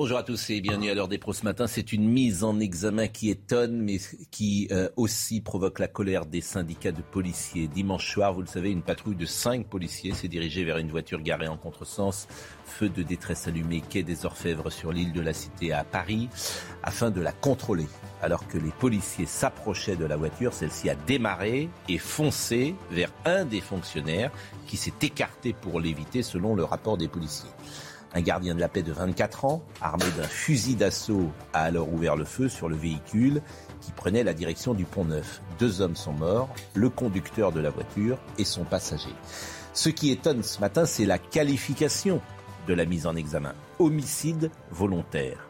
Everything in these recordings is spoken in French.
Bonjour à tous et bienvenue à l'heure des pros ce matin. C'est une mise en examen qui étonne, mais qui euh, aussi provoque la colère des syndicats de policiers. Dimanche soir, vous le savez, une patrouille de cinq policiers s'est dirigée vers une voiture garée en contresens. Feu de détresse allumé, quai des Orfèvres sur l'île de la Cité à Paris, afin de la contrôler. Alors que les policiers s'approchaient de la voiture, celle-ci a démarré et foncé vers un des fonctionnaires qui s'est écarté pour l'éviter selon le rapport des policiers. Un gardien de la paix de 24 ans, armé d'un fusil d'assaut, a alors ouvert le feu sur le véhicule qui prenait la direction du pont Neuf. Deux hommes sont morts, le conducteur de la voiture et son passager. Ce qui étonne ce matin, c'est la qualification de la mise en examen. Homicide volontaire.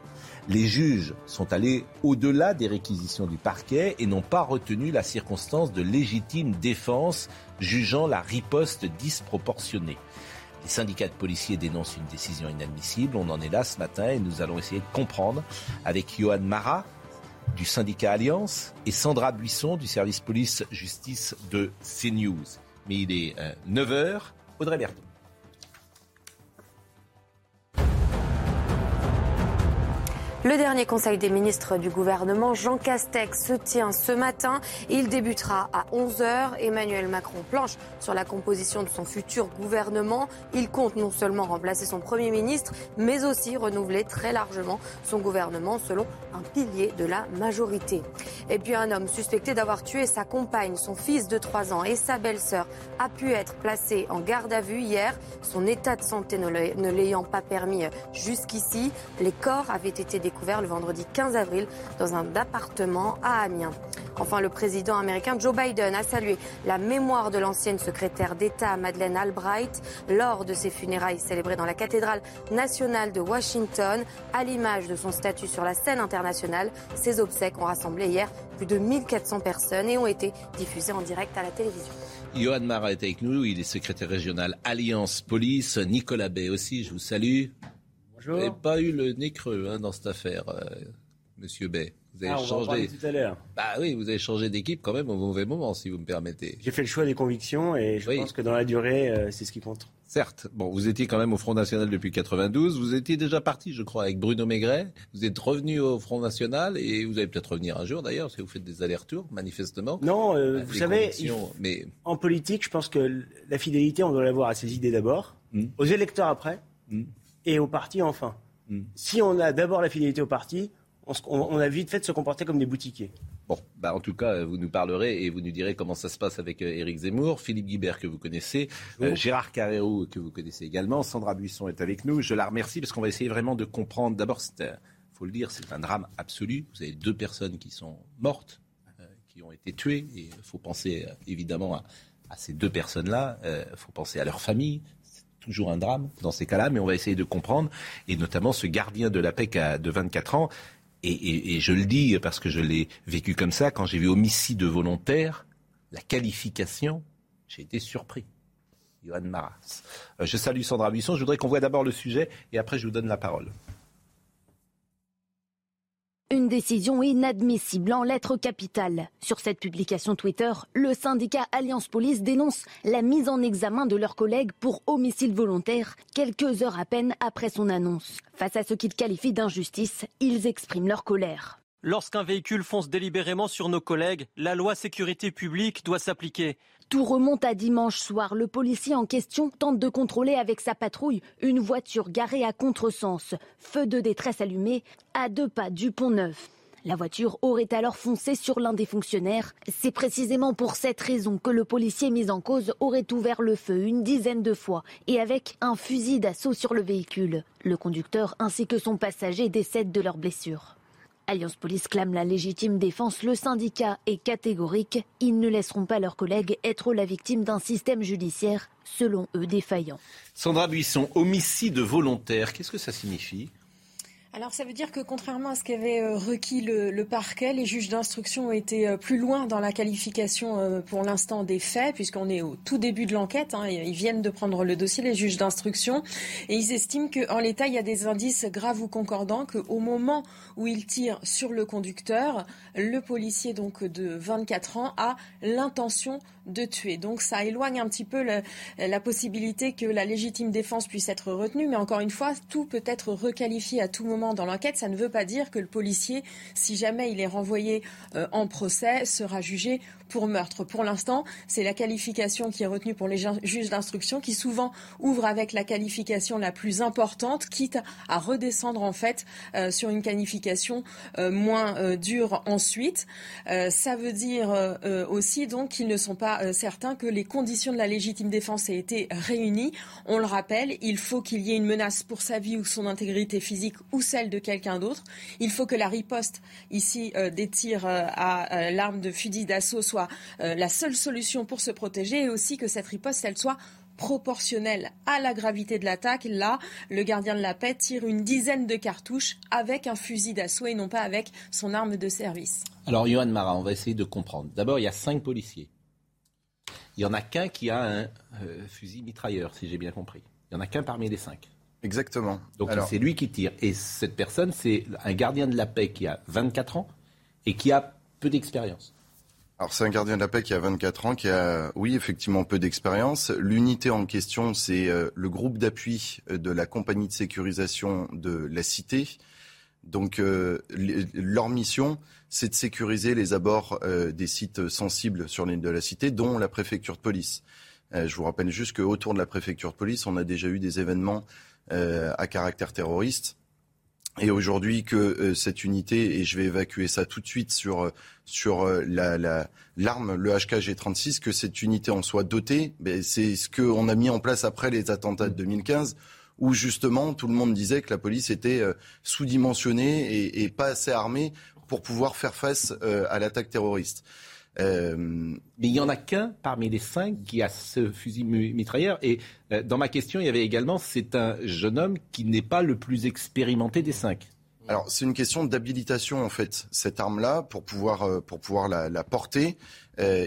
Les juges sont allés au-delà des réquisitions du parquet et n'ont pas retenu la circonstance de légitime défense, jugeant la riposte disproportionnée. Les syndicats de policiers dénoncent une décision inadmissible. On en est là ce matin et nous allons essayer de comprendre avec Johan Marat du syndicat Alliance et Sandra Buisson du service police-justice de CNews. Mais il est 9h. Audrey Berthaud. Le dernier conseil des ministres du gouvernement, Jean Castex, se tient ce matin. Il débutera à 11h. Emmanuel Macron planche sur la composition de son futur gouvernement. Il compte non seulement remplacer son Premier ministre, mais aussi renouveler très largement son gouvernement selon un pilier de la majorité. Et puis un homme suspecté d'avoir tué sa compagne, son fils de 3 ans et sa belle-sœur a pu être placé en garde à vue hier. Son état de santé ne l'ayant pas permis jusqu'ici, les corps avaient été découvert le vendredi 15 avril dans un appartement à Amiens. Enfin, le président américain Joe Biden a salué la mémoire de l'ancienne secrétaire d'État Madeleine Albright lors de ses funérailles célébrées dans la cathédrale nationale de Washington. À l'image de son statut sur la scène internationale, ses obsèques ont rassemblé hier plus de 1400 personnes et ont été diffusées en direct à la télévision. Johan Marat est avec nous, il est secrétaire régional Alliance Police. Nicolas Bay aussi, je vous salue. Vous n'avez pas eu le nez creux hein, dans cette affaire, euh, Monsieur Bay. Vous avez Ah, on va en changé. parler tout à l'heure. Bah oui, vous avez changé d'équipe quand même au mauvais moment, si vous me permettez. J'ai fait le choix des convictions et je Oui. pense que dans la durée, euh, c'est ce qui compte. Certes, bon, vous étiez quand même au Front National depuis 92. Vous étiez déjà parti, je crois, avec Bruno Maigret. Vous êtes revenu au Front National et vous allez peut-être revenir un jour d'ailleurs, si vous faites des allers-retours, manifestement. Non, euh, Bah, vous savez, il- mais en politique, je pense que la fidélité, on doit l'avoir à ses idées d'abord, Mm. aux électeurs après, Mm. Et au parti enfin. Mm. Si on a d'abord la fidélité au parti, on, se- on- on a vite fait de se comporter comme des boutiquiers. Bon, bah en tout cas, vous nous parlerez et vous nous direz comment ça se passe avec euh, Éric Zemmour, Philippe Guibert que vous connaissez, euh, Gérard Carrérou que vous connaissez également, Sandra Buisson est avec nous. Je la remercie parce qu'on va essayer vraiment de comprendre. D'abord, euh, faut le dire, c'est un drame absolu. Vous avez deux personnes qui sont mortes, euh, qui ont été tuées. Et il faut penser euh, évidemment à, à ces deux personnes-là. Il faut penser à leur famille. Toujours un drame dans ces cas-là, mais on va essayer de comprendre. Et notamment ce gardien de la paix de 24 ans. Et, et- et je le dis parce que je l'ai vécu comme ça, quand j'ai vu homicide volontaire, la qualification, j'ai été surpris. Johan Maras. Euh, je salue Sandra Buisson. Je voudrais qu'on voit d'abord le sujet et après je vous donne la parole. Une décision inadmissible en lettres capitales. Sur cette publication Twitter, le syndicat Alliance Police dénonce la mise en examen de leurs collègues pour homicide volontaire quelques heures à peine après son annonce. Face à ce qu'ils qualifient d'injustice, ils expriment leur colère. Lorsqu'un véhicule fonce délibérément sur nos collègues, la loi sécurité publique doit s'appliquer. Tout remonte à dimanche soir. Le policier en question tente de contrôler avec sa patrouille une voiture garée à contresens. Feu de détresse allumé à deux pas du pont neuf. La voiture aurait alors foncé sur l'un des fonctionnaires. C'est précisément pour cette raison que le policier mis en cause aurait ouvert le feu une dizaine de fois et avec un fusil d'assaut sur le véhicule. Le conducteur ainsi que son passager décèdent de leurs blessures. Alliance Police clame la légitime défense. Le syndicat est catégorique. Ils ne laisseront pas leurs collègues être la victime d'un système judiciaire, selon eux, défaillant. Sandra Buisson, homicide volontaire, qu'est-ce que ça signifie? Alors ça veut dire que contrairement à ce qu'avait euh, requis le, parquet, les juges d'instruction ont été euh, plus loin dans la qualification euh, pour l'instant des faits, puisqu'on est au tout début de l'enquête. Hein, ils viennent de prendre le dossier, les juges d'instruction, et ils estiment qu'en l'état, il y a des indices graves ou concordants, qu'au moment où ils tirent sur le conducteur, le policier donc de 24 ans a l'intention Donc ça éloigne un petit peu la possibilité que la légitime défense puisse être retenue, mais encore une fois, tout peut être requalifié à tout moment dans l'enquête, ça ne veut pas dire que le policier, si jamais il est renvoyé euh, en procès, sera jugé pour meurtre. Pour l'instant, c'est la qualification qui est retenue pour les juges d'instruction qui souvent ouvre avec la qualification la plus importante, quitte à redescendre en fait euh, sur une qualification euh, moins dure ensuite. ça veut dire aussi donc qu'ils ne sont pas certains que les conditions de la légitime défense aient été réunies. On le rappelle, il faut qu'il y ait une menace pour sa vie ou son intégrité physique ou celle de quelqu'un d'autre. Il faut que la riposte ici euh, des tirs euh, à euh, l'arme de fusil d'assaut soit la seule solution pour se protéger et aussi que cette riposte, elle soit proportionnelle à la gravité de l'attaque. Là, le gardien de la paix tire une dizaine de cartouches avec un fusil d'assaut et non pas avec son arme de service. Alors, Johan Marat, on va essayer de comprendre. D'abord, il y a cinq policiers. Il n'y en a qu'un qui a un fusil mitrailleur, si j'ai bien compris. Il n'y en a qu'un parmi les cinq. Exactement. Donc c'est lui qui tire. Et cette personne, c'est un gardien de la paix qui a 24 ans et qui a peu d'expérience. Alors c'est un gardien de la paix qui a 24 ans, qui a, oui, effectivement, peu d'expérience. L'unité en question, c'est euh, le groupe d'appui euh, de la compagnie de sécurisation de la Cité. Donc euh, leur mission, c'est de sécuriser les abords des sites sensibles sur l'île de la Cité, dont la préfecture de police. je vous rappelle juste qu'autour de la préfecture de police, on a déjà eu des événements euh, à caractère terroriste. Et aujourd'hui que euh, cette unité, et je vais évacuer ça tout de suite sur, euh, sur la, l'arme, le HKG-36, que cette unité en soit dotée, ben, c'est ce qu'on a mis en place après les attentats de 2015 où justement tout le monde disait que la police était sous-dimensionnée et, et, pas assez armée pour pouvoir faire face à l'attaque terroriste. Euh, mais il n'y en a qu'un parmi les cinq qui a ce fusil mitrailleur. Et euh, dans ma question, il y avait également, c'est un jeune homme qui n'est pas le plus expérimenté des cinq. Alors c'est une question d'habilitation en fait. Cette arme-là, pour pouvoir, euh, pour pouvoir la, porter,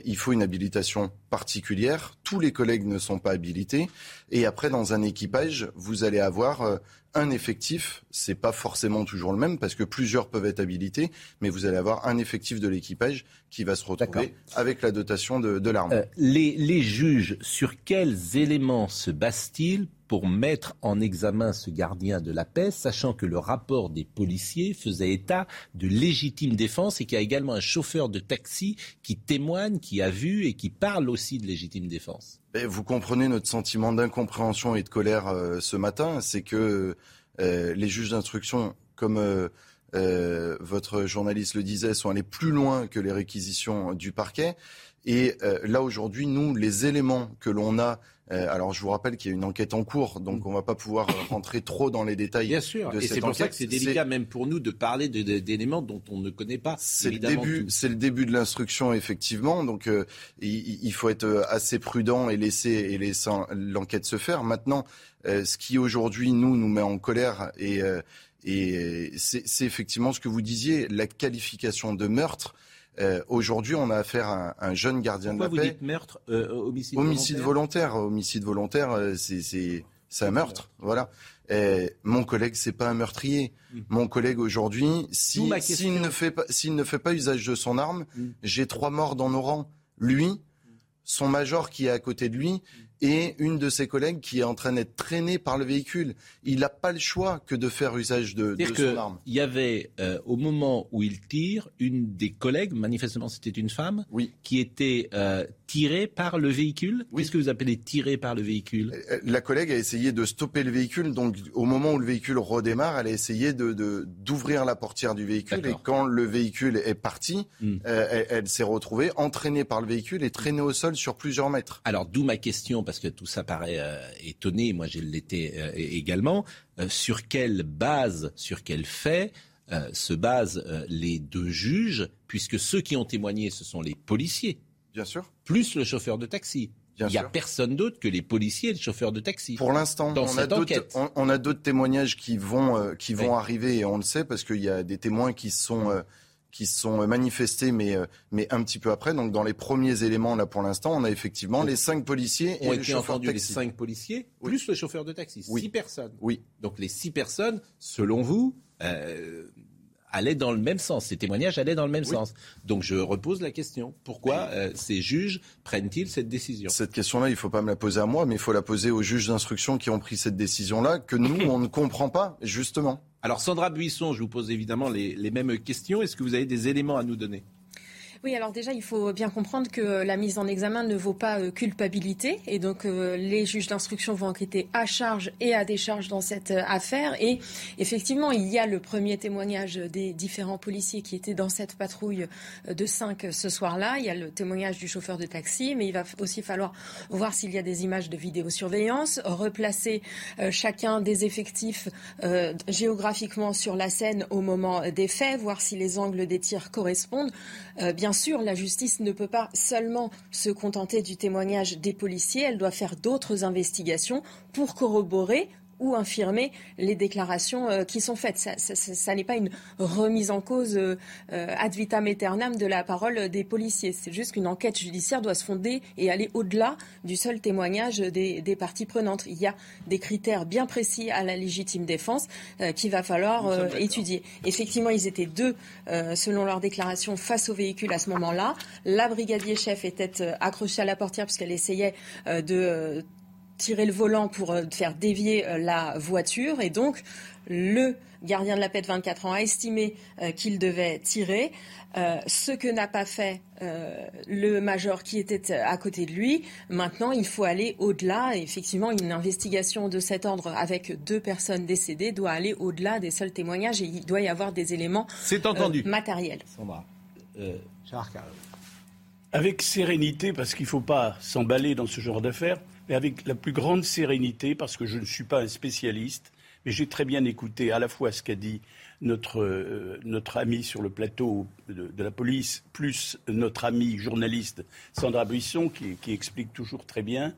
il faut une habilitation particulière. Tous les collègues ne sont pas habilités. Et après, dans un équipage, vous allez avoir un effectif, c'est pas forcément toujours le même parce que plusieurs peuvent être habilités, mais vous allez avoir un effectif de l'équipage qui va se retrouver avec la dotation de, l'arme. Euh, les, les juges, sur quels éléments se basent-ils pour mettre en examen ce gardien de la paix, sachant que le rapport des policiers faisait état de légitime défense et qu'il y a également un chauffeur de taxi qui témoigne, qui a vu et qui parle aussi de légitime défense? Vous comprenez notre sentiment d'incompréhension et de colère euh, ce matin, c'est que euh, les juges d'instruction, comme euh, votre journaliste le disait, sont allés plus loin que les réquisitions du parquet. Et là aujourd'hui, nous, les éléments que l'on a alors je vous rappelle qu'il y a une enquête en cours, donc on ne va pas pouvoir euh, rentrer trop dans les détails. Bien sûr, et c'est pour ça que c'est délicat même pour nous de parler d'éléments dont on ne connaît pas. C'est le début, c'est le début de l'instruction effectivement, donc euh, il, faut être assez prudent et laisser et laisser l'enquête se faire. Maintenant, ce qui aujourd'hui nous nous met en colère et et c'est effectivement ce que vous disiez, la qualification de meurtre. Euh, aujourd'hui, on a affaire à un, jeune gardien de la paix. vous dites meurtre, euh, homicide, homicide volontaire. Homicide volontaire, euh, c'est un meurtre. Voilà. mon collègue, c'est pas un meurtrier. Mm. Mon collègue aujourd'hui, s'il ne fait pas, s'il ne fait pas usage de son arme, mm. j'ai trois morts dans nos rangs. Lui, son major qui est à côté de lui, et une de ses collègues qui est en train d'être traînée par le véhicule. Il n'a pas le choix que de faire usage de, de son arme. Il y avait, euh, au moment où il tire, une des collègues, manifestement c'était une femme, oui. qui était euh, tirée par le véhicule. Qu'est-ce que vous appelez tirée par le véhicule? Euh, La collègue a essayé de stopper le véhicule. Donc, au moment où le véhicule redémarre, elle a essayé d'ouvrir de, la portière du véhicule. Et quand le véhicule est parti, hmm. elle, elle s'est retrouvée entraînée par le véhicule et traînée au sol sur plusieurs mètres. Alors, d'où ma question parce que tout ça paraît euh, étonné, moi j'ai l'été euh, également, euh, sur quelle base, sur quel fait se basent les deux juges, puisque ceux qui ont témoigné, ce sont les policiers. Bien sûr. Plus le chauffeur de taxi. Il n'y a personne d'autre que les policiers et le chauffeur de taxi. Pour l'instant, on, on, a d'autres témoignages qui vont, euh, qui vont arriver et on le sait parce qu'il y a des témoins qui sont qui sont manifestés, mais, euh, mais un petit peu après. Donc, dans les premiers éléments, là, pour l'instant, on a effectivement les cinq policiers et le chauffeur de taxi. les cinq policiers, plus le chauffeur de taxi. Oui. Six personnes. Oui. Donc, les six personnes, selon vous, euh, allaient dans le même sens. Ces témoignages allaient dans le même sens. Donc, je repose la question. Pourquoi euh, ces juges prennent-ils cette décision? Cette question-là, il ne faut pas me la poser à moi, mais il faut la poser aux juges d'instruction qui ont pris cette décision-là, que nous, on ne comprend pas, justement. Alors Sandra Buisson, je vous pose évidemment les, mêmes questions. Est-ce que vous avez des éléments à nous donner? Oui, alors déjà, il faut bien comprendre que la mise en examen ne vaut pas euh, culpabilité. Et donc, euh, les juges d'instruction vont enquêter à charge et à décharge dans cette euh, affaire. Et effectivement, il y a le premier témoignage des différents policiers qui étaient dans cette patrouille de 5 ce soir-là. Il y a le témoignage du chauffeur de taxi, mais il va aussi falloir voir s'il y a des images de vidéosurveillance, replacer chacun des effectifs géographiquement sur la scène au moment des faits, voir si les angles des tirs correspondent. Sûr, la justice ne peut pas seulement se contenter du témoignage des policiers, elle doit faire d'autres investigations pour corroborer ou infirmer les déclarations euh, qui sont faites. Ça, n'est pas une remise en cause euh, euh, ad vitam aeternam de la parole des policiers. C'est juste qu'une enquête judiciaire doit se fonder et aller au-delà du seul témoignage des, parties prenantes. Il y a des critères bien précis à la légitime défense qu'il va falloir étudier. Effectivement, ils étaient deux, selon leur déclaration, face au véhicule à ce moment-là. La brigadier chef était accrochée à la portière puisqu'elle essayait de tirer le volant pour euh, faire dévier euh, la voiture. Et donc, le gardien de la paix de 24 ans a estimé euh, qu'il devait tirer. ce que n'a pas fait le major qui était à côté de lui. Maintenant, il faut aller au-delà. Effectivement, une investigation de cet ordre avec deux personnes décédées doit aller au-delà des seuls témoignages et il doit y avoir des éléments entendu. matériels. Sandra. avec sérénité, parce qu'il ne faut pas s'emballer dans ce genre d'affaires mais avec la plus grande sérénité, parce que je ne suis pas un spécialiste, mais j'ai très bien écouté à la fois ce qu'a dit notre, euh, notre ami sur le plateau de, la police, plus notre ami journaliste Sandra Buisson, qui, explique toujours très bien.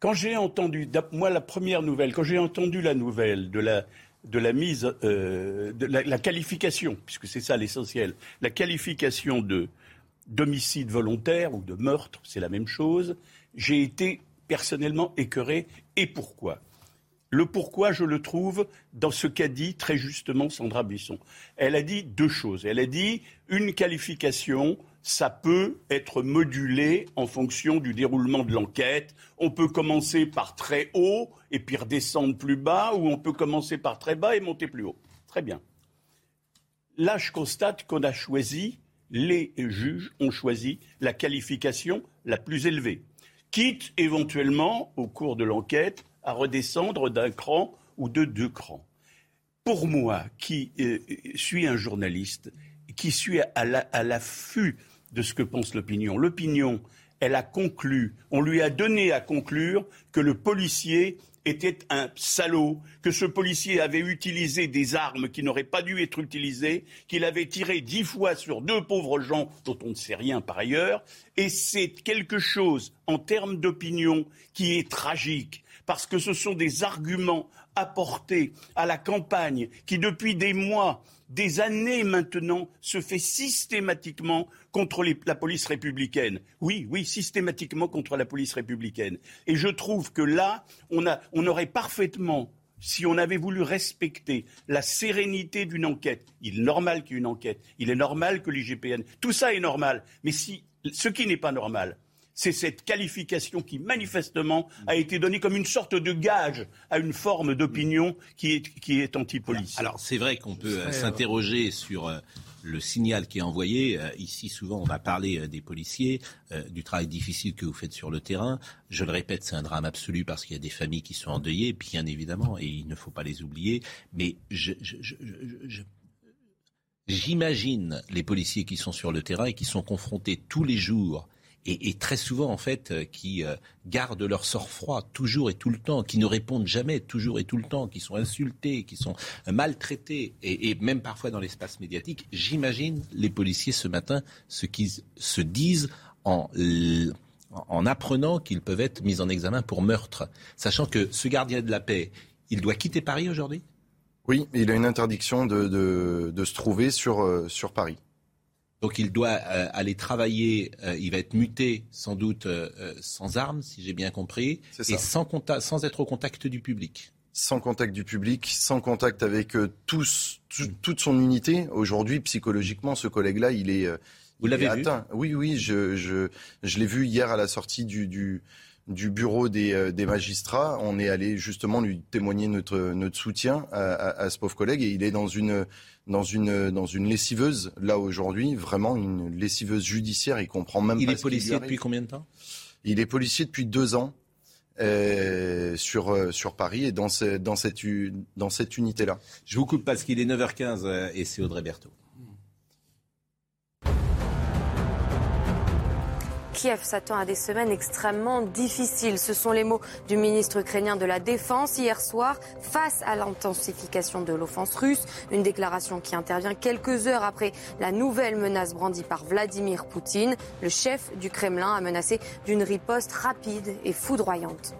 Quand j'ai entendu, moi la première nouvelle, quand j'ai entendu la nouvelle de la, de la mise, euh, de la, qualification, puisque c'est ça l'essentiel, la qualification de d'homicide volontaire ou de meurtre, c'est la même chose, j'ai été personnellement écœuré. Et pourquoi? Le pourquoi, je le trouve dans ce qu'a dit très justement Sandra Buisson. Elle a dit deux choses. Elle a dit une qualification, ça peut être modulé en fonction du déroulement de l'enquête. On peut commencer par très haut et puis redescendre plus bas, ou on peut commencer par très bas et monter plus haut. Très bien. Là, je constate qu'on a choisi, les juges ont choisi la qualification la plus élevée quitte éventuellement, au cours de l'enquête, à redescendre d'un cran ou de deux crans. Pour moi, qui euh, suis un journaliste, qui suis à l'affût de ce que pense l'opinion, l'opinion, elle a conclu, on lui a donné à conclure que le policier était un salaud, que ce policier avait utilisé des armes qui n'auraient pas dû être utilisées, qu'il avait tiré dix fois sur deux pauvres gens dont on ne sait rien par ailleurs, et c'est quelque chose en termes d'opinion qui est tragique, parce que ce sont des arguments apportés à la campagne qui, depuis des mois, des années maintenant, se fait systématiquement contre la police républicaine. Oui, oui, systématiquement contre la police républicaine. Et je trouve que là, on, on aurait parfaitement si on avait voulu respecter la sérénité d'une enquête, il est normal qu'il y ait une enquête, il est normal que l'IGPN, tout ça est normal, mais si, ce qui n'est pas normal, c'est cette qualification qui manifestement a été donnée comme une sorte de gage à une forme d'opinion qui est, qui est anti-police. Alors c'est vrai qu'on peut euh, s'interroger sur euh, le signal qui est envoyé. Euh, ici, souvent, on va parler des policiers, du travail difficile que vous faites sur le terrain. Je le répète, c'est un drame absolu parce qu'il y a des familles qui sont endeuillées, bien évidemment, et il ne faut pas les oublier. Mais je, J'imagine les policiers qui sont sur le terrain et qui sont confrontés tous les jours et, très souvent en fait euh, qui euh, gardent leur sang-froid toujours et tout le temps, qui ne répondent jamais toujours et tout le temps, qui sont insultés, qui sont maltraités et, même parfois dans l'espace médiatique. J'imagine les policiers ce matin ce qu'ils se disent en en apprenant qu'ils peuvent être mis en examen pour meurtre, sachant que ce gardien de la paix, il doit quitter Paris aujourd'hui? Oui, il a une interdiction de, de, se trouver sur, euh, sur Paris. Donc il doit euh, aller travailler, euh, il va être muté sans doute euh, sans armes, si j'ai bien compris, et sans, sans être au contact du public. Sans contact du public, sans contact avec tous, toute son unité. Aujourd'hui, psychologiquement, ce collègue-là, il est, Vous l'avez vu? Oui, oui, je, je, je l'ai vu hier à la sortie du, du, du bureau des, des, magistrats. On est allé justement lui témoigner notre, notre soutien à, à, à, ce pauvre collègue et il est dans une dans une, dans une lessiveuse, là aujourd'hui, vraiment une lessiveuse judiciaire. Il comprend même il pas. Il est policier depuis combien de temps? Il est policier depuis deux ans. Euh, sur, euh, sur Paris et dans, ce, dans cette, dans cette unité-là. Je vous coupe parce qu'il est 9h15 euh, et c'est Audrey Berthaud. Kiev s'attend à des semaines extrêmement difficiles. Ce sont les mots du ministre ukrainien de la Défense hier soir face à l'intensification de l'offense russe. Une déclaration qui intervient quelques heures après la nouvelle menace brandie par Vladimir Poutine. Le chef du Kremlin a menacé d'une riposte rapide et foudroyante.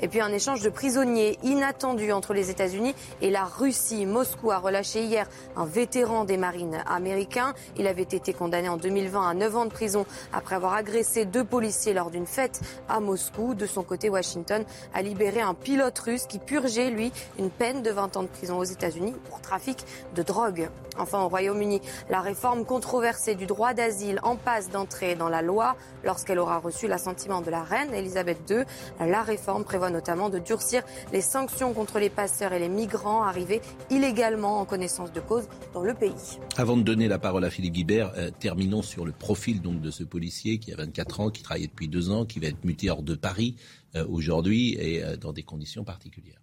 Et puis un échange de prisonniers inattendu entre les États-Unis et la Russie. Moscou a relâché hier un vétéran des marines américains. Il avait été condamné en 2020 à 9 ans de prison après avoir agressé deux policiers lors d'une fête à Moscou. De son côté, Washington a libéré un pilote russe qui purgeait, lui, une peine de 20 ans de prison aux États-Unis pour trafic de drogue. Enfin, au Royaume-Uni, la réforme controversée du droit d'asile en passe d'entrer dans la loi lorsqu'elle aura reçu l'assentiment de la reine Elisabeth II. La réforme prévoit notamment de durcir les sanctions contre les passeurs et les migrants arrivés illégalement en connaissance de cause dans le pays. Avant de donner la parole à Philippe Guibert, euh, terminons sur le profil donc de ce policier qui a 24 ans, qui travaillait depuis deux ans, qui va être muté hors de Paris euh, aujourd'hui et euh, dans des conditions particulières.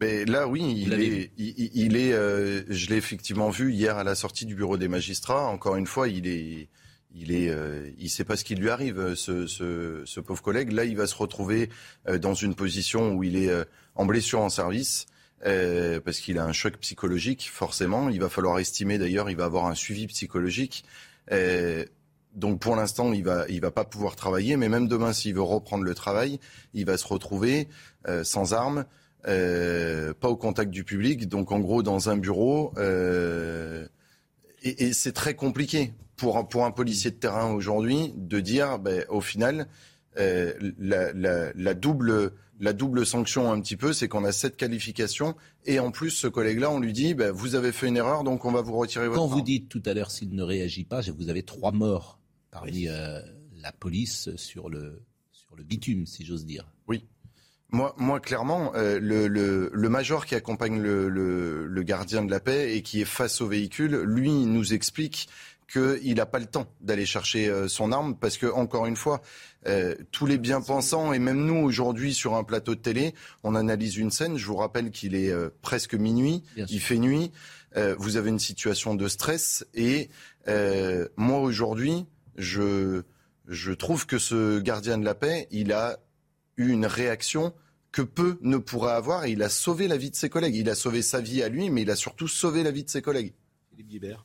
Mais là, oui, il est, il, est je l'ai effectivement vu hier à la sortie du bureau des magistrats. Encore une fois, il est, il est, euh, sait pas ce qui lui arrive, ce, ce, pauvre collègue. Là, il va se retrouver euh, dans une position où il est euh, en blessure en service. Euh, parce qu'il a un choc psychologique, forcément. Il va falloir estimer, d'ailleurs, il va avoir un suivi psychologique. donc, pour l'instant, il va, il va pas pouvoir travailler. Mais même demain, s'il veut reprendre le travail, il va se retrouver sans armes, pas au contact du public. Donc, en gros, dans un bureau. Et, et c'est très compliqué pour, pour un policier de terrain aujourd'hui de dire, ben, au final, euh, la, la, la, double, la double sanction un petit peu, c'est qu'on a cette qualification et en plus ce collègue-là, on lui dit, ben, vous avez fait une erreur, donc on va vous retirer votre. Quand vous dites tout à l'heure s'il ne réagit pas, vous avez trois morts parmi euh, la police sur le sur le bitume, si j'ose dire. Moi, moi, clairement, euh, le, le, le, major qui accompagne le, le, gardien de la paix et qui est face au véhicule, lui, nous explique qu'il n'a pas le temps d'aller chercher euh, son arme parce que, encore une fois, euh, tous les bien-pensants et même nous aujourd'hui sur un plateau de télé, on analyse une scène. Je vous rappelle qu'il est presque minuit, il fait nuit. vous avez une situation de stress et moi aujourd'hui, je je trouve que ce gardien de la paix, il a une réaction que peu ne pourraient avoir et il a sauvé la vie de ses collègues. Il a sauvé sa vie à lui, mais il a surtout sauvé la vie de ses collègues. Philippe Guibert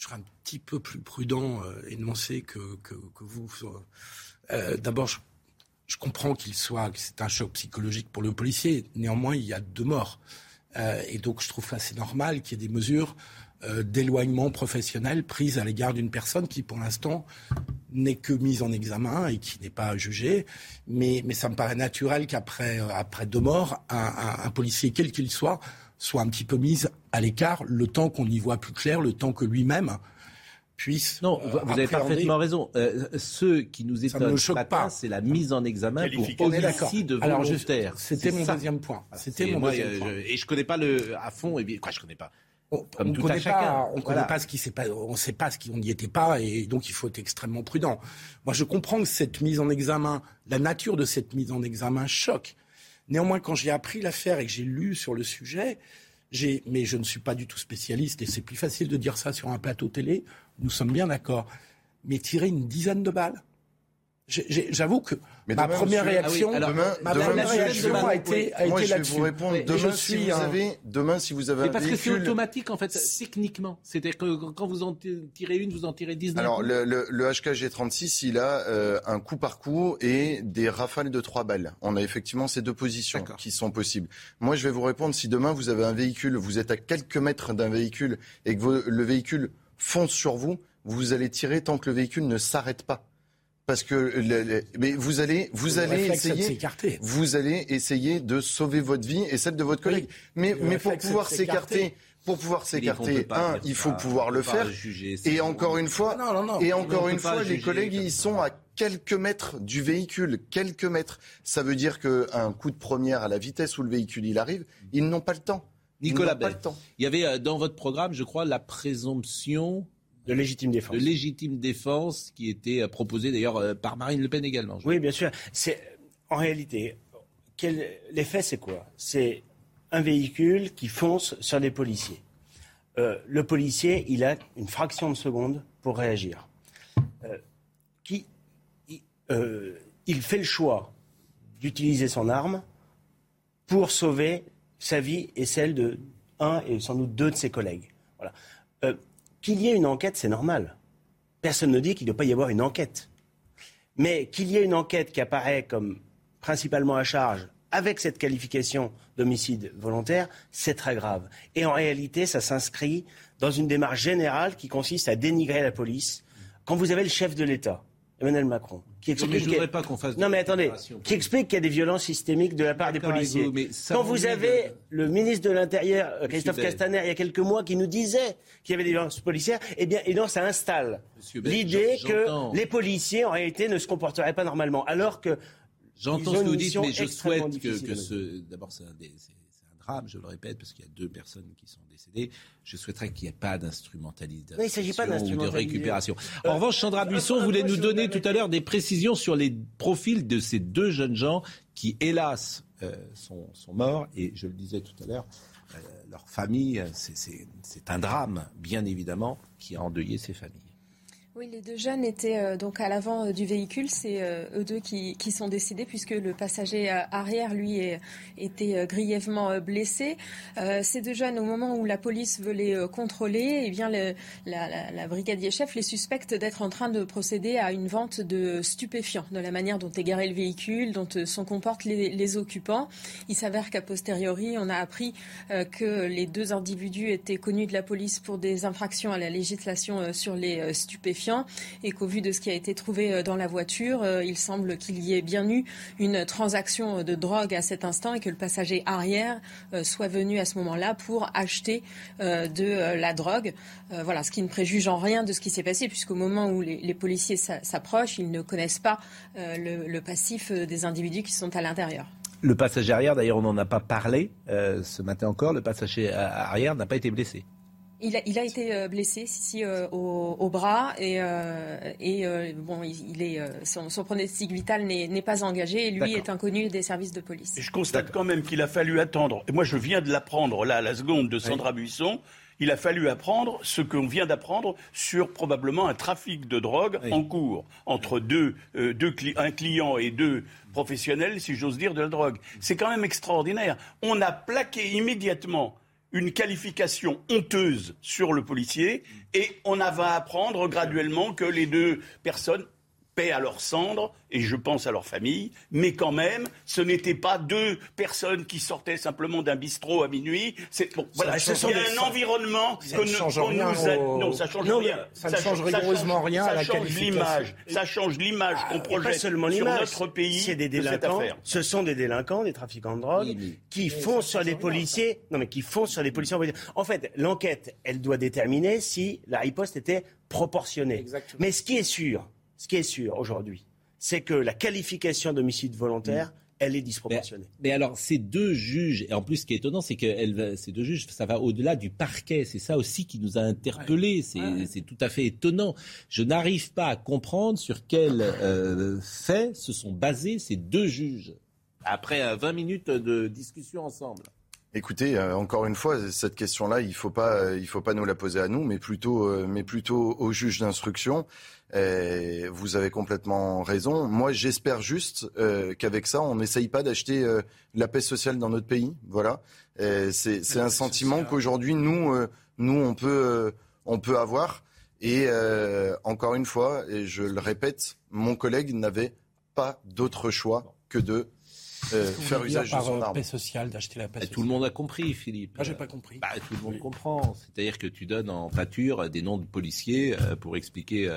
je serai un petit peu plus prudent euh, énoncé que, que, vous. Euh, D'abord, je, je, comprends qu'il soit, que c'est un choc psychologique pour le policier. Néanmoins, il y a deux morts. Euh, et donc, je trouve assez normal qu'il y ait des mesures euh, d'éloignement professionnel prises à l'égard d'une personne qui, pour l'instant, n'est que mise en examen et qui n'est pas jugée. Mais, mais ça me paraît naturel qu'après après deux morts, un, un, un policier, quel qu'il soit, soit un petit peu mise à l'écart le temps qu'on y voit plus clair, le temps que lui-même puisse. Non, vous, avez parfaitement raison. Euh, ceux qui nous étonnent ce matin, c'est la mise en examen pour homicide de volontaire. C'était mon deuxième point. C'était mon deuxième point. et je connais pas le à fond. Et bien, quoi, je connais pas. On, ne connaît pas, on connaît pas ce qui s'est pas, on sait pas ce qui, on n'y était pas, et donc il faut être extrêmement prudent. Moi, je comprends que cette mise en examen, la nature de cette mise en examen choque. Néanmoins, quand j'ai appris l'affaire et que j'ai lu sur le sujet, j'ai, mais je ne suis pas du tout spécialiste et c'est plus facile de dire ça sur un plateau télé. Nous sommes bien d'accord. Mais tirer une dizaine de balles J'avoue que ma première réaction, ma première réaction a été, a été là-dessus. vous répondre demain, si vous avez, demain, si vous avez Mais parce que c'est automatique, en fait, techniquement. C'est-à-dire que quand vous en tirez une, vous en tirez 19. Alors, le, le, le, HKG36, il a euh, un coup par coup et des rafales de trois balles. On a effectivement ces deux positions qui sont possibles. Moi, je vais vous répondre, si demain vous avez un véhicule, vous êtes à quelques mètres d'un véhicule et que le véhicule fonce sur vous, vous allez tirer tant que le véhicule ne s'arrête pas parce que mais vous allez vous allez essayer vous allez essayer de sauver votre vie et celle de votre collègue. Mais mais pour pouvoir s'écarter pour pouvoir s'écarter, un, il faut pouvoir le faire. et encore une fois, et encore une fois, les collègues, ils sont à quelques mètres du véhicule, quelques mètres. Ça veut dire qu'un coup de première à la vitesse où le véhicule il arrive, ils n'ont pas le temps. Nicolas Bay, il y avait euh, dans votre programme, je crois, la présomption de légitime défense. De légitime défense qui était euh, proposée d'ailleurs euh, par Marine Le Pen également. Oui, bien sûr. C'est en réalité, l'effet c'est quoi? C'est un véhicule qui fonce sur des policiers. Euh, le policier, il a une fraction de seconde pour réagir. qui, il fait le choix d'utiliser son arme pour sauver sa vie et celle de un et sans doute deux de ses collègues. Voilà. Qu'il y ait une enquête, c'est normal. Personne ne dit qu'il ne doit pas y avoir une enquête. Mais qu'il y ait une enquête qui apparaît comme principalement à charge avec cette qualification d'homicide volontaire, c'est très grave. Et en réalité, ça s'inscrit dans une démarche générale qui consiste à dénigrer la police. Quand vous avez le chef de l'État Emmanuel Macron, qui explique. pas qu'on fasse. Non, mais attendez, qui explique qu'il y a des violences systémiques de la part des policiers. Quand vous avez le ministre de l'Intérieur, Christophe Castaner, il y a quelques mois, qui nous disait qu'il y avait des violences policières, eh bien, et donc ça installe l'idée que les policiers, en réalité, ne se comporteraient pas normalement, alors que. J'entends ce que vous dites, mais je souhaite que, que ce. D'abord, c'est un, un, drame, je le répète, parce qu'il y a deux personnes qui sont décédées je souhaiterais qu'il n'y ait pas d'instrumentalisation ou de récupération. En revanche, Chandra Buisson voulait nous donner tout à l'heure des précisions sur les profils de ces deux jeunes gens qui, hélas, euh, sont, morts. Et je le disais tout à l'heure, euh, leur famille, c'est un drame, bien évidemment, qui a endeuillé ces familles. Oui, les deux jeunes étaient euh, donc à l'avant euh, du véhicule. C'est euh, eux deux qui, sont décédés puisque le passager arrière, lui, était grièvement blessé. ces deux jeunes, au moment où la police veut les contrôler, eh la, brigadier chef les suspecte d'être en train de procéder à une vente de stupéfiants, de la manière dont est garé le véhicule, dont se comportent les, les occupants. Il s'avère qu'a posteriori, on a appris que les deux individus étaient connus de la police pour des infractions à la législation sur les stupéfiants et qu'au vu de ce qui a été trouvé euh, dans la voiture, euh, il semble qu'il y ait bien eu une transaction de drogue à cet instant et que le passager arrière euh, soit venu à ce moment-là pour acheter de la drogue. Voilà, ce qui ne préjuge en rien de ce qui s'est passé, puisqu'au moment où les, policiers s'approchent, ils ne connaissent pas le, passif des individus qui sont à l'intérieur. Le passager arrière, d'ailleurs, on n'en a pas parlé ce matin encore, le passager arrière n'a pas été blessé. Il a, il a, été euh, blessé ici euh, au, au, bras et, euh, et bon, il, est son, son, pronostic vital n'est pas engagé et lui est inconnu des services de police. je constate quand même qu'il a fallu attendre. Et moi, je viens de l'apprendre là à la seconde de Sandra Buisson. Il a fallu apprendre ce qu'on vient d'apprendre sur probablement un trafic de drogue en cours entre deux, deux un client et deux professionnels, si j'ose dire, de la drogue. C'est quand même extraordinaire. On a plaqué immédiatement une qualification honteuse sur le policier et on va apprendre graduellement que les deux personnes paix à leurs cendres, et je pense à leur famille, mais quand même, ce n'était pas deux personnes qui sortaient simplement d'un bistrot à minuit. C'est bon, voilà, il y a un environnement que nous, a... non, ça change rien. Ça, ne change rigoureusement rien à la change l'image. Ça change l'image qu'on projette sur notre pays. C'est des délinquants. Ce sont des délinquants, des trafiquants de drogue, qui font sur les policiers. Non, mais qui font sur les policiers. En fait, l'enquête, elle doit déterminer si la riposte était proportionnée. Mais ce qui est sûr, ce qui est sûr aujourd'hui, c'est que la qualification d'homicide volontaire, mm. elle est disproportionnée. Mais, alors, ces deux juges, et en plus, ce qui est étonnant, c'est que ces deux juges, ça va au-delà du parquet. C'est ça aussi qui nous a interpellés. C'est tout à fait étonnant. Je n'arrive pas à comprendre sur quel euh, fait se sont basés ces deux juges après 20 euh, minutes de discussion ensemble. Écoutez, euh, encore une fois, cette question-là, il faut pas, il faut pas nous la poser à nous, mais plutôt, euh, mais plutôt au juge d'instruction. Vous avez complètement raison. Moi, j'espère juste euh, qu'avec ça, on n'essaye pas d'acheter la paix sociale dans notre pays. Voilà. C'est un sentiment qu'aujourd'hui, nous, nous, on peut, on peut avoir. Et encore une fois, et je le répète, mon collègue n'avait pas d'autre choix que de euh, faire usage de son euh, paix sociale, d'acheter la paix bah, Tout le monde a compris, Philippe. Moi, j'ai pas compris. Bah, tout le monde comprend. C'est-à-dire que tu donnes en pâture des noms de policiers euh, pour expliquer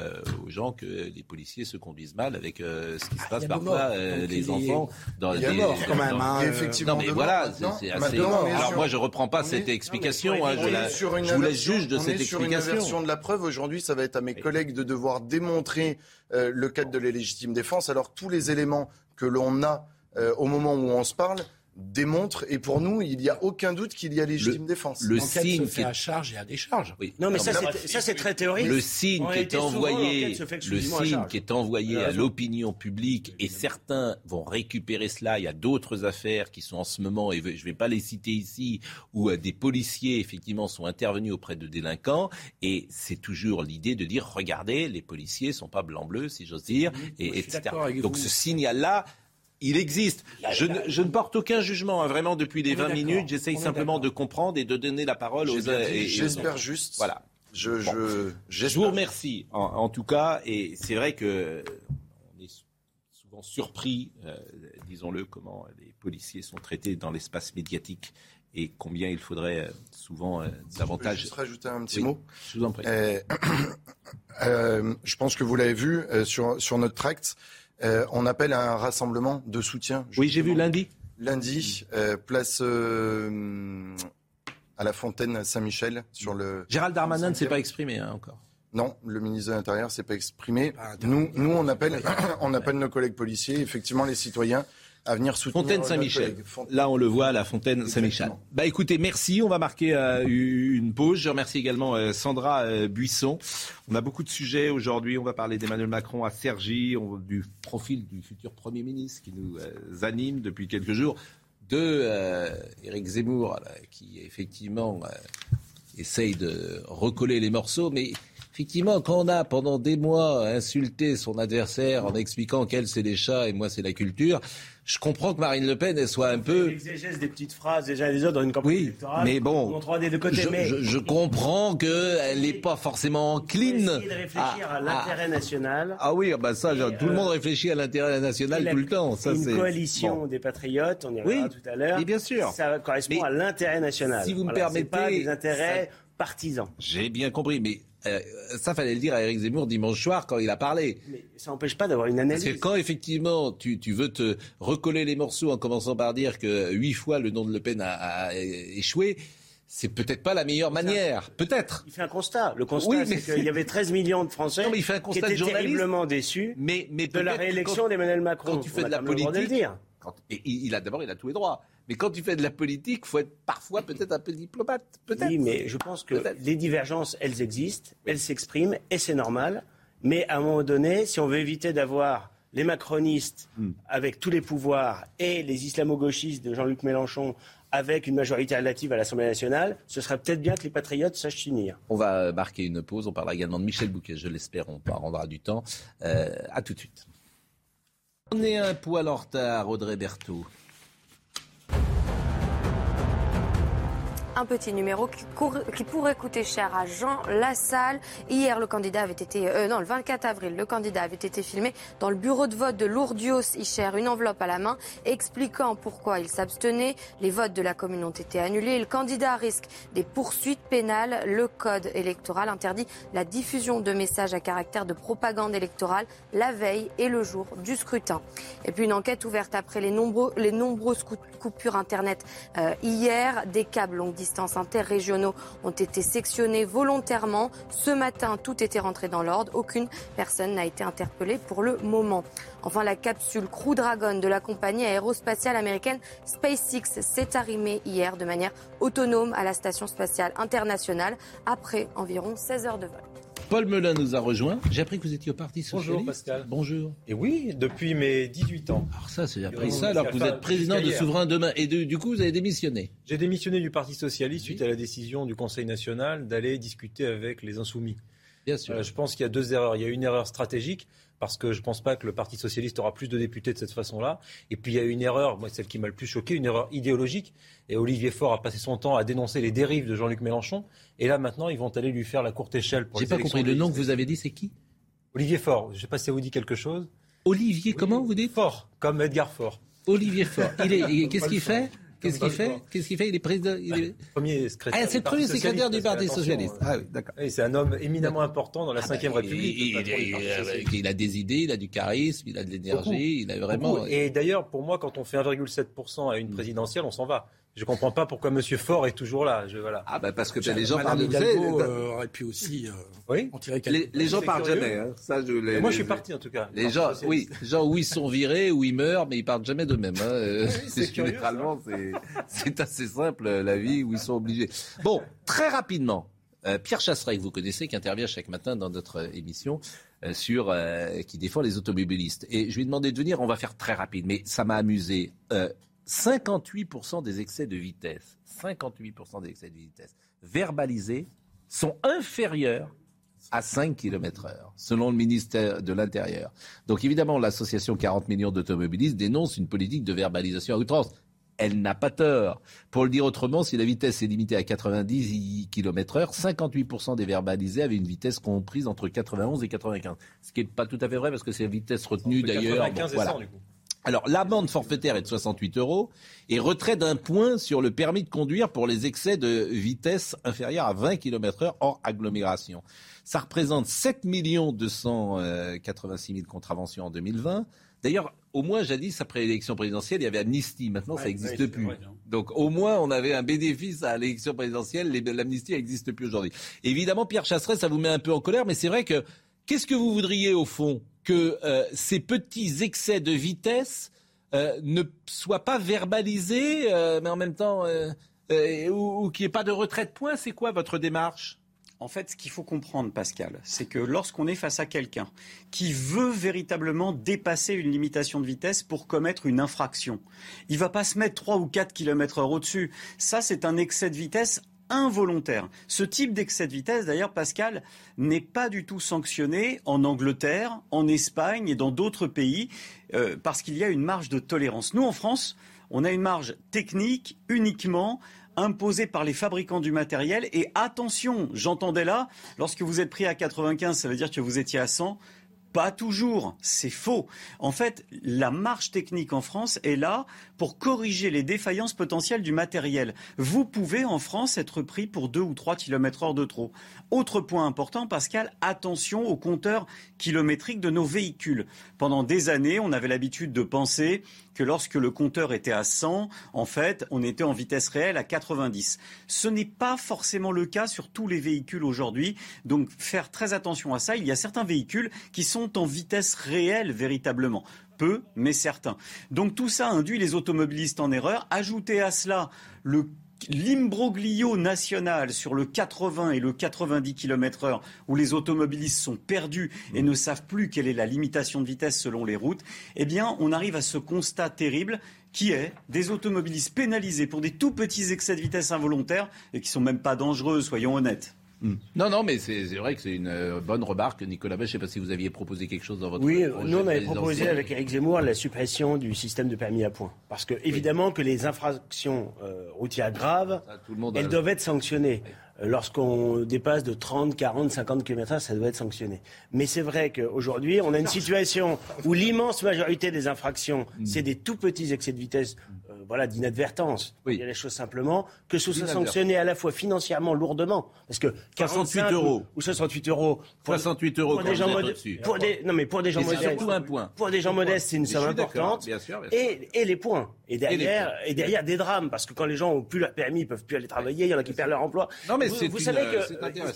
aux gens que les policiers se conduisent mal avec ce qui se ah, passe parfois les enfants dans il y a mort, quand même. Hein, effectivement. Non, mais voilà, c'est assez. Alors moi, je reprends pas cette explication. Hein, je vous laisse juge de cette explication. Sur une version de la preuve aujourd'hui, ça va être à mes collègues de devoir démontrer le cadre de la légitime défense. Alors tous les éléments que l'on a euh, au moment où on se parle, démontre, et pour nous, il n'y a aucun doute qu'il y a légitime défense. Le signe se fait à charge et à décharge. Oui. Non, mais ça, c'est très théorique. Le signe qui est envoyé, le signe qui est envoyé à l'opinion publique, et certains vont récupérer cela. Il y a d'autres affaires qui sont en ce moment, et je ne vais pas les citer ici, où euh, des policiers effectivement sont intervenus auprès de délinquants, et c'est toujours l'idée de dire regardez, les policiers sont pas blancs bleus, si j'ose dire, et, etc. Donc ce signal-là il existe. Je ne, je ne, porte aucun jugement, hein, vraiment, depuis les 20 minutes. J'essaye simplement de comprendre et de donner la parole aux J'espère juste. Voilà. Je, je, je, vous remercie, en, tout cas. Et c'est vrai que on est souvent surpris, euh, disons-le, comment les policiers sont traités dans l'espace médiatique et combien il faudrait euh, souvent euh, davantage. Je juste rajouter un petit mot. Je vous en prie. je pense que vous l'avez vu sur, sur notre tract. Euh, on appelle à un rassemblement de soutien. Oui, j'ai vu lundi. Lundi, euh, place euh, à la fontaine Saint-Michel sur le. Gérald Darmanin ne s'est pas exprimé hein, encore. Non, le ministre de l'Intérieur ne s'est pas exprimé. nous, nous, on appelle, on appelle nos collègues policiers, effectivement les citoyens, à venir soutenir. Fontaine Saint-Michel. Là, on le voit, la Fontaine Saint-Michel. Bah écoutez, merci. On va marquer euh, une pause. Je remercie également euh, Sandra euh, Buisson. On a beaucoup de sujets aujourd'hui. On va parler d'Emmanuel Macron à Sergi, du profil du futur Premier ministre qui nous anime depuis quelques jours, de Éric Zemmour, qui effectivement essaye de recoller les morceaux, mais effectivement, quand on a pendant des mois insulté son adversaire en expliquant qu'elle c'est les chats et moi c'est la culture, je comprends que Marine Le Pen elle soit un peu l'exégèse des petites phrases déjà les autres dans une campagne oui, électorale. Mais bon, je, mais... je, je, comprends que elle n'est pas forcément clean. de réfléchir à, l'intérêt national. Ah oui, bah ça, tout le monde réfléchit à l'intérêt national tout le temps. Ça, une coalition des patriotes, on y reviendra tout à l'heure. Oui, bien sûr. Ça correspond à l'intérêt national. Si vous me permettez, pas des intérêts partisans. J'ai bien compris, mais euh, ça, fallait le dire à Eric Zemmour dimanche soir quand il a parlé. Mais ça n'empêche pas d'avoir une analyse. Parce que quand effectivement tu, tu, veux te recoller les morceaux en commençant par dire que huit fois le nom de Le Pen a, échoué, c'est peut-être pas la meilleure manière. Peut-être. Il fait un constat. Le constat, c'est qu'il y avait 13 millions de Français il fait un constat qui étaient terriblement déçus mais, mais de la réélection d'Emmanuel Macron. Quand tu fais de la politique, et il a d'abord, il a tous les droits. Mais quand tu fais de la politique, il faut être parfois peut-être un peu diplomate. Peut-être. Oui, mais je pense que les divergences, elles existent, elles s'expriment, et c'est normal. Mais à un moment donné, si on veut éviter d'avoir les macronistes hmm. avec tous les pouvoirs et les islamo-gauchistes de Jean-Luc Mélenchon avec une majorité relative à l'Assemblée nationale, ce serait peut-être bien que les patriotes sachent s'unir. On va marquer une pause. On parlera également de Michel Bouquet, je l'espère. On rendra du temps. Euh, à tout de suite. On est un poil en retard, Audrey Berthaud. Un petit numéro qui, pourrait coûter cher à Jean Lassalle. Hier, le candidat avait été, euh, non, le 24 avril, le candidat avait été filmé dans le bureau de vote de Lourdios, Icher, une enveloppe à la main, expliquant pourquoi il s'abstenait. Les votes de la commune ont été annulés. Le candidat risque des poursuites pénales. Le code électoral interdit la diffusion de messages à caractère de propagande électorale la veille et le jour du scrutin. Et puis une enquête ouverte après les, nombreux, les nombreuses coupures Internet euh, hier. Des câbles longue distance interrégionaux ont été sectionnés volontairement. Ce matin, tout était rentré dans l'ordre. Aucune personne n'a été interpellée pour le moment. Enfin, la capsule Crew Dragon de la compagnie aérospatiale américaine SpaceX s'est arrimée hier de manière autonome à la station spatiale internationale après environ 16 heures de vol. Paul Melun nous a rejoint. J'ai appris que vous étiez au Parti Socialiste. Bonjour Pascal. Bonjour. Et oui, depuis mes 18 ans. Alors ça, c'est appris ça alors que vous êtes président de Souverain Demain. Et du coup, vous avez démissionné. J'ai démissionné du Parti Socialiste suite à la décision du Conseil national d'aller discuter avec les Insoumis. Bien sûr. Euh, je pense qu'il y a deux erreurs. Il y a une erreur stratégique parce que je ne pense pas que le Parti socialiste aura plus de députés de cette façon-là. Et puis il y a une erreur, moi celle qui m'a le plus choqué, une erreur idéologique. Et Olivier Faure a passé son temps à dénoncer les dérives de Jean-Luc Mélenchon. Et là maintenant, ils vont aller lui faire la courte échelle pour J'ai pas compris. Le nom que vous avez dit, c'est qui? Olivier Faure. Je ne sais pas si ça vous dit quelque chose. Olivier, comment vous dites? Faure, comme Edgar Faure. Olivier Faure. Il est, qu'est-ce qu'il fait? Qu'est-ce qu'il fait Qu'est-ce qu'il fait Il est président. Il est... Premier secrétaire. Ah, c'est le premier secrétaire du Parti socialiste. Ah oui, d'accord. c'est un homme éminemment important dans la Ve bah, République. Il, a des idées, il a du charisme, il a de l'énergie, il a vraiment. Et d'ailleurs, pour moi, quand on fait 1,7% à une présidentielle, on s'en va. Je ne comprends pas pourquoi M. Faure est toujours là. Je, voilà. Ah bah parce que les gens parlent de euh, aurait pu aussi. Euh, oui. les, les gens parlent jamais. Hein. Ça, je, les, moi, je suis parti en tout cas. Les gens, oui, gens où ils sont virés, où ils meurent, mais ils parlent jamais d'eux-mêmes. Hein. c'est généralement, c'est assez simple la vie où ils sont obligés. Bon, très rapidement, euh, Pierre Chasseret, que vous connaissez, qui intervient chaque matin dans notre émission. sur qui défend les automobilistes. Et je lui ai demandé de venir, on va faire très rapide, mais ça m'a amusé. 58% des excès de vitesse, 58% des excès de vitesse verbalisés sont inférieurs à 5 km heure, selon le ministère de l'Intérieur. Donc évidemment, l'association 40 millions d'automobilistes dénonce une politique de verbalisation à outrance. Elle n'a pas tort. Pour le dire autrement, si la vitesse est limitée à 90 km heure, 58% des verbalisés avaient une vitesse comprise entre 91 et 95. Ce qui n'est pas tout à fait vrai parce que c'est la vitesse retenue d'ailleurs. voilà. Alors, l'amende forfaitaire est de 68 euros et retrait d'un point sur le permis de conduire pour les excès de vitesse inférieure à 20 km heure hors agglomération. Ça représente 7 286 000 contraventions en 2020. D'ailleurs, au moins, jadis, après l'élection présidentielle, il y avait amnistie. Maintenant, ça n'existe plus. Donc, au moins, on avait un bénéfice à l'élection présidentielle. L'amnistie n'existe plus aujourd'hui. Évidemment, Pierre Chasseret, ça vous met un peu en colère, mais c'est vrai que qu'est-ce que vous voudriez, au fond que euh, ces petits excès de vitesse euh, ne soient pas verbalisés, euh, mais en même temps, ou, qu'il n'y ait pas de retrait de points? C'est quoi votre démarche? En fait, ce qu'il faut comprendre, Pascal, c'est que lorsqu'on est face à quelqu'un qui veut véritablement dépasser une limitation de vitesse pour commettre une infraction, il ne va pas se mettre 3 ou 4 km heure au-dessus. Ça, c'est un excès de vitesse involontaire. Ce type d'excès de vitesse, d'ailleurs, Pascal, n'est pas du tout sanctionné en Angleterre, en Espagne et dans d'autres pays, euh, parce qu'il y a une marge de tolérance. Nous, en France, on a une marge technique uniquement imposée par les fabricants du matériel. Et attention, j'entendais là, lorsque vous êtes pris à 95, ça veut dire que vous étiez à 100. Pas toujours, c'est faux. En fait, la marche technique en France est là pour corriger les défaillances potentielles du matériel. Vous pouvez en France être pris pour 2 ou 3 km heure de trop. Autre point important, Pascal, attention au compteur kilométrique de nos véhicules. Pendant des années, on avait l'habitude de penser que lorsque le compteur était à 100, en fait, on était en vitesse réelle à 90. Ce n'est pas forcément le cas sur tous les véhicules aujourd'hui. Donc, faire très attention à ça. Il y a certains véhicules qui sont en vitesse réelle véritablement peu, mais certains. Donc tout ça induit les automobilistes en erreur. Ajoutez à cela le l'imbroglio national sur le 80 et le 90 km heure où les automobilistes sont perdus et ne savent plus quelle est la limitation de vitesse selon les routes, eh bien, on arrive à ce constat terrible qui est des automobilistes pénalisés pour des tout petits excès de vitesse involontaires et qui sont même pas dangereux, soyons honnêtes. Hmm. Non, non, mais c'est vrai que c'est une euh, bonne remarque, Nicolas. Je ne sais pas si vous aviez proposé quelque chose dans votre. Oui, nous on avait proposé avec Eric Zemmour la suppression du système de permis à points, parce que évidemment que les infractions euh, routières graves, elles doivent être sanctionnées. Euh, lorsqu'on dépasse de 30, 40, 50 km/h, ça doit être sanctionné. Mais c'est vrai qu'aujourd'hui, on a une situation où l'immense majorité des infractions, hmm. c'est des tout petits excès de vitesse voilà, d'inadvertance. Il y a les choses simplement, que ce soit sanctionné à la fois financièrement lourdement, parce que 48 euros. ou 68 euros pour, 68 euros pour des gens modestes, pour des, non mais pour des gens modestes, surtout un point. Pour des gens modestes, c'est une somme importante. Bien sûr, Et, et les points. Et derrière, et, derrière des drames, parce que quand les gens ont plus leur permis, ils peuvent plus aller travailler, il y en a qui perdent leur emploi. mais vous, vous savez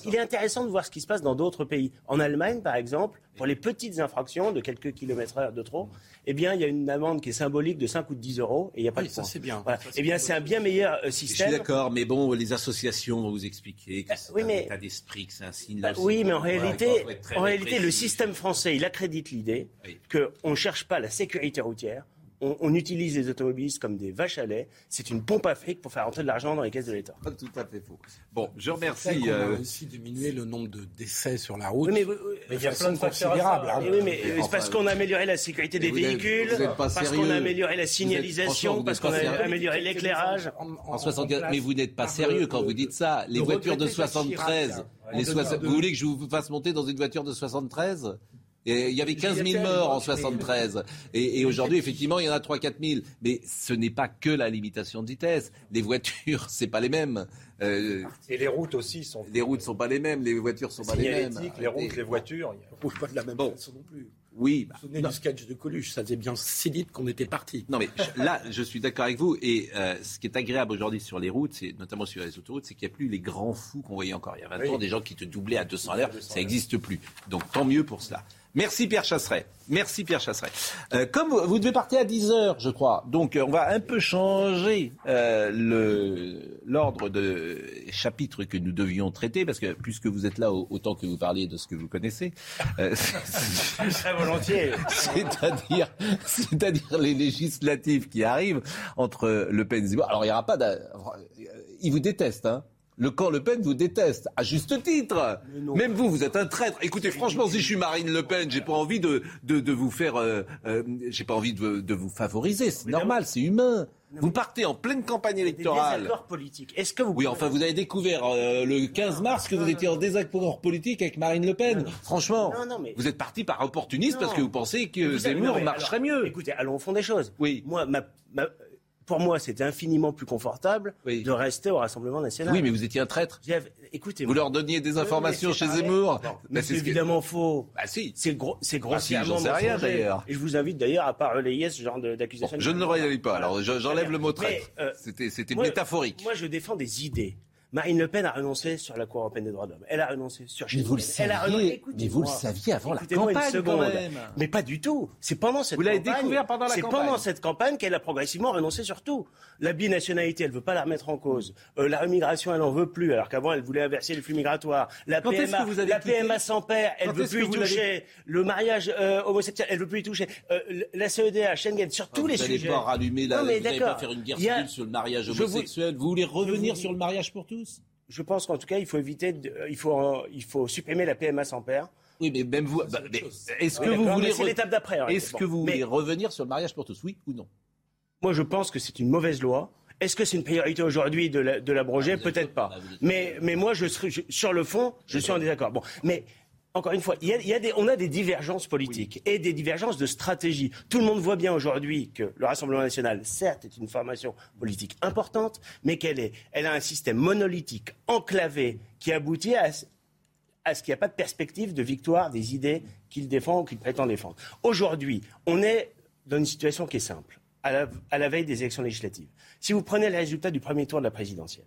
qu'il est intéressant de voir ce qui se passe dans d'autres pays. En Allemagne, par exemple, pour les petites infractions de quelques kilomètres heure de trop, eh bien, il y a une amende qui est symbolique de 5 ou de 10 euros et il n'y a pas de ça, c'est bien. eh bien, c'est un bien meilleur système. Je suis d'accord, mais bon, les associations vont vous expliquer que c'est oui, un état d'esprit, que c'est un signe. Bah, oui, mais en réalité, en réalité, le système français, il accrédite l'idée qu'on ne cherche pas la sécurité routière, on, utilise les automobilistes comme des vaches à lait. C'est une pompe à fric pour faire rentrer de l'argent dans les caisses de l'État. Pas tout à fait faux. Bon, je remercie. On a euh, aussi diminué le nombre de décès sur la route. mais, il y a plein de considérables. Hein. Oui, mais c'est parce qu'on a amélioré la sécurité des véhicules, parce qu'on a amélioré la signalisation, parce qu'on a amélioré l'éclairage. En, mais vous n'êtes pas sérieux quand vous dites ça. Les voitures de 73, les vous voulez que je vous fasse monter dans une voiture de 73 il y avait 15 000 morts en 73. Et, aujourd'hui, effectivement, il y en a 3-4 000. Mais ce n'est pas que la limitation de vitesse. Les voitures, c'est pas les mêmes. Euh, et les routes aussi sont. Les routes sont pas les mêmes. Les voitures sont pas les mêmes. Les routes, les voitures. On ne bouge pas de la même façon non plus. Oui. Vous vous souvenez du sketch de Coluche Ça faisait bien si vite qu'on était parti. Non, mais là, je suis d'accord avec vous. Et euh, ce qui est agréable aujourd'hui sur les routes, c'est notamment sur les autoroutes, c'est qu'il n'y a plus les grands fous qu'on voyait encore il y a 20 ans, des gens qui te doublaient à 200 à l'heure. Ça n'existe plus. Donc tant mieux pour cela. Merci Pierre Chasseret. Merci Pierre Chasseret. Euh, comme vous, devez partir à 10 heures, je crois, donc euh, on va un peu changer euh, l'ordre de chapitre que nous devions traiter, parce que puisque vous êtes là autant que vous parliez de ce que vous connaissez, très volontiers. C'est-à-dire, c'est-à-dire les législatives qui arrivent entre Le Pen et Zemmour. Alors il n'y aura pas, ils vous détestent, hein. Le camp Le Pen vous déteste, à juste titre. Même vous, vous êtes un traître. Écoutez, franchement, si je suis Marine Le Pen, j'ai pas envie de, de, vous faire, euh, euh, j'ai pas envie de, de vous favoriser. C'est normal, c'est humain. Vous partez en pleine campagne électorale. Désaccord politique. Est-ce que vous Oui, enfin, vous avez découvert euh, le 15 mars que vous étiez en désaccord politique avec Marine Le Pen. Franchement, vous êtes parti par opportunisme parce que vous pensez que Zemmour marcherait mieux. Écoutez, allons au fond des choses. Oui. Moi, ma, pour moi, c'était infiniment plus confortable de rester au Rassemblement national. Oui, mais vous étiez un traître. Écoutez, vous leur donniez des informations chez Zemmour. mais c'est évidemment faux. Bah si. C'est gros, c'est bah, grossièrement. sais rien d'ailleurs. Et je vous invite d'ailleurs à pas relayer ce genre d'accusation. je ne le relaye pas. Alors j'enlève le mot traître. Euh, c'était, c'était métaphorique. Moi, je défends des idées. Marine Le Pen a renoncé sur la Cour européenne des droits de l'homme. Elle a renoncé sur Mais vous le saviez, mais vous le saviez avant la campagne quand même. Mais pas du tout. C'est pendant cette vous campagne. Vous l'avez découvert pendant la campagne. C'est pendant cette campagne qu'elle a progressivement renoncé sur tout. La binationalité, elle veut pas la remettre en cause. Euh, la remigration, elle en veut plus, alors qu'avant elle voulait inverser les flux migratoires. La PMA, la PMA sans père, elle veut plus y toucher. Le mariage euh, homosexuel, elle veut plus y toucher. Euh, la CEDA, Schengen, sur tous les sujets. Vous n'allez pas rallumer la, vous n'allez pas faire une guerre civile sur le mariage homosexuel. Vous... voulez revenir sur le mariage pour tous je pense qu'en tout cas, il faut éviter, euh, il, faut, euh, il faut supprimer la PMA sans père. Oui, mais même vous. Bah, est-ce que, vous voulez. C'est l'étape d'après. Est-ce que vous voulez revenir sur le mariage pour tous, oui ou non? Moi, je pense que c'est une mauvaise loi. Est-ce que c'est une priorité aujourd'hui de l'abroger ah, Peut-être pas. Ah, mais, mais moi, je, sur le fond, je suis en désaccord. Bon, mais encore une fois, il y a, des, on a des divergences politiques et des divergences de stratégie. Tout le monde voit bien aujourd'hui que le Rassemblement national, certes, est une formation politique importante, mais qu'elle est, elle a un système monolithique, enclavé, qui aboutit à, à ce qu'il n'y a pas de perspective de victoire des idées qu'il défend ou qu'il prétend défendre. Aujourd'hui, on est dans une situation qui est simple, à la, à la veille des élections législatives. Si vous prenez les résultats du premier tour de la présidentielle,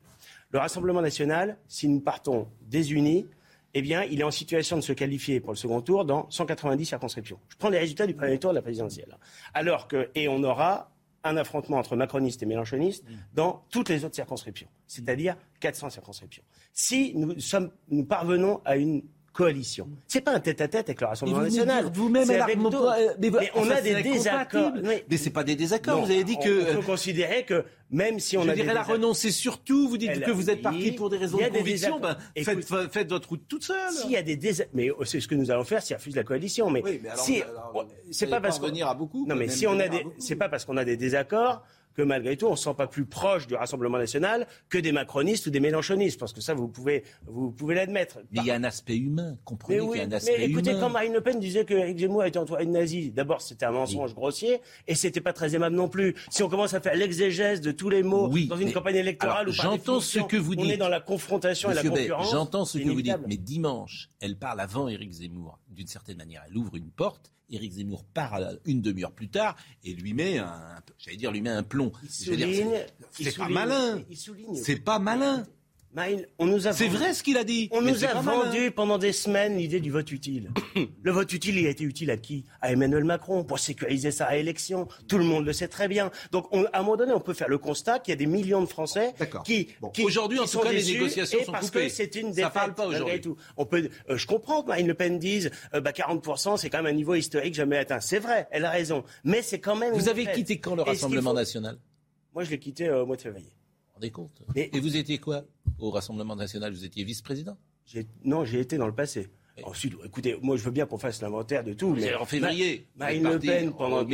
le Rassemblement national, si nous partons désunis, eh bien, il est en situation de se qualifier pour le second tour dans 190 circonscriptions. Je prends les résultats du premier tour de la présidentielle. Alors que, et on aura un affrontement entre macronistes et mélanchonistes dans toutes les autres circonscriptions, c'est-à-dire 400 circonscriptions. Si nous, sommes, nous parvenons à une coalition. C'est pas un tête-à-tête avec le Rassemblement national. Vous-même, avec mais, mais on a des désaccords. Mais, mais c'est pas des désaccords. vous avez dit que. On peut considérer que même si on je a dirais la renoncer surtout. Vous dites que vous êtes parti pour des raisons de conviction. Ben, faites, faites, votre route toute seule. S'il y a des mais c'est ce que nous allons faire s'il refuse la coalition. Mais, oui, mais alors, si, c'est pas parce qu'on à beaucoup. Non, mais si on a des, c'est pas parce qu'on a des désaccords que malgré tout, on ne se sent pas plus proche du Rassemblement national que des macronistes ou des mélanchonistes, parce que ça, vous pouvez, vous pouvez l'admettre. Mais il y a un aspect humain, comprenez qu'il y a un aspect mais écoutez, quand Marine Le Pen disait que Eric Zemmour était entouré de nazis, d'abord c'était un mensonge grossier, et c'était pas très aimable non plus. Si on commence à faire l'exégèse de tous les mots dans une campagne électorale ou j'entends ce que vous dites. On est dans la confrontation et la concurrence. J'entends ce que vous dites, mais dimanche, elle parle avant Eric Zemmour. D'une certaine manière, elle ouvre une porte Éric Zemmour part une demi-heure plus tard et lui met un, j'allais dire, lui met un plomb. C'est pas malin. C'est pas malin. On nous a C'est vrai ce qu'il a dit. On nous a vendu pendant des semaines l'idée du vote utile. le vote utile, il a été utile à qui? À Emmanuel Macron pour sécuriser sa réélection. Tout le monde le sait très bien. Donc, à un moment donné, on peut faire le constat qu'il y a des millions de Français qui, qui aujourd'hui, en tout cas, les négociations sont parce que c'est une défaite. Ça parle pas aujourd'hui. On peut, euh, je comprends que Marine Le Pen dise, euh, bah 40%, c'est quand même un niveau historique jamais atteint. C'est vrai, elle a raison. Mais c'est quand même. Vous avez quitté quand le Rassemblement national? Moi, je l'ai quitté euh, au mois de février. Rendez compte Et vous étiez quoi au Rassemblement national? Vous étiez vice-président? Non, j'ai été dans le passé. Ensuite, écoutez, moi je veux bien qu'on fasse l'inventaire de tout. Mais en février. Marine Le Pen, pendant,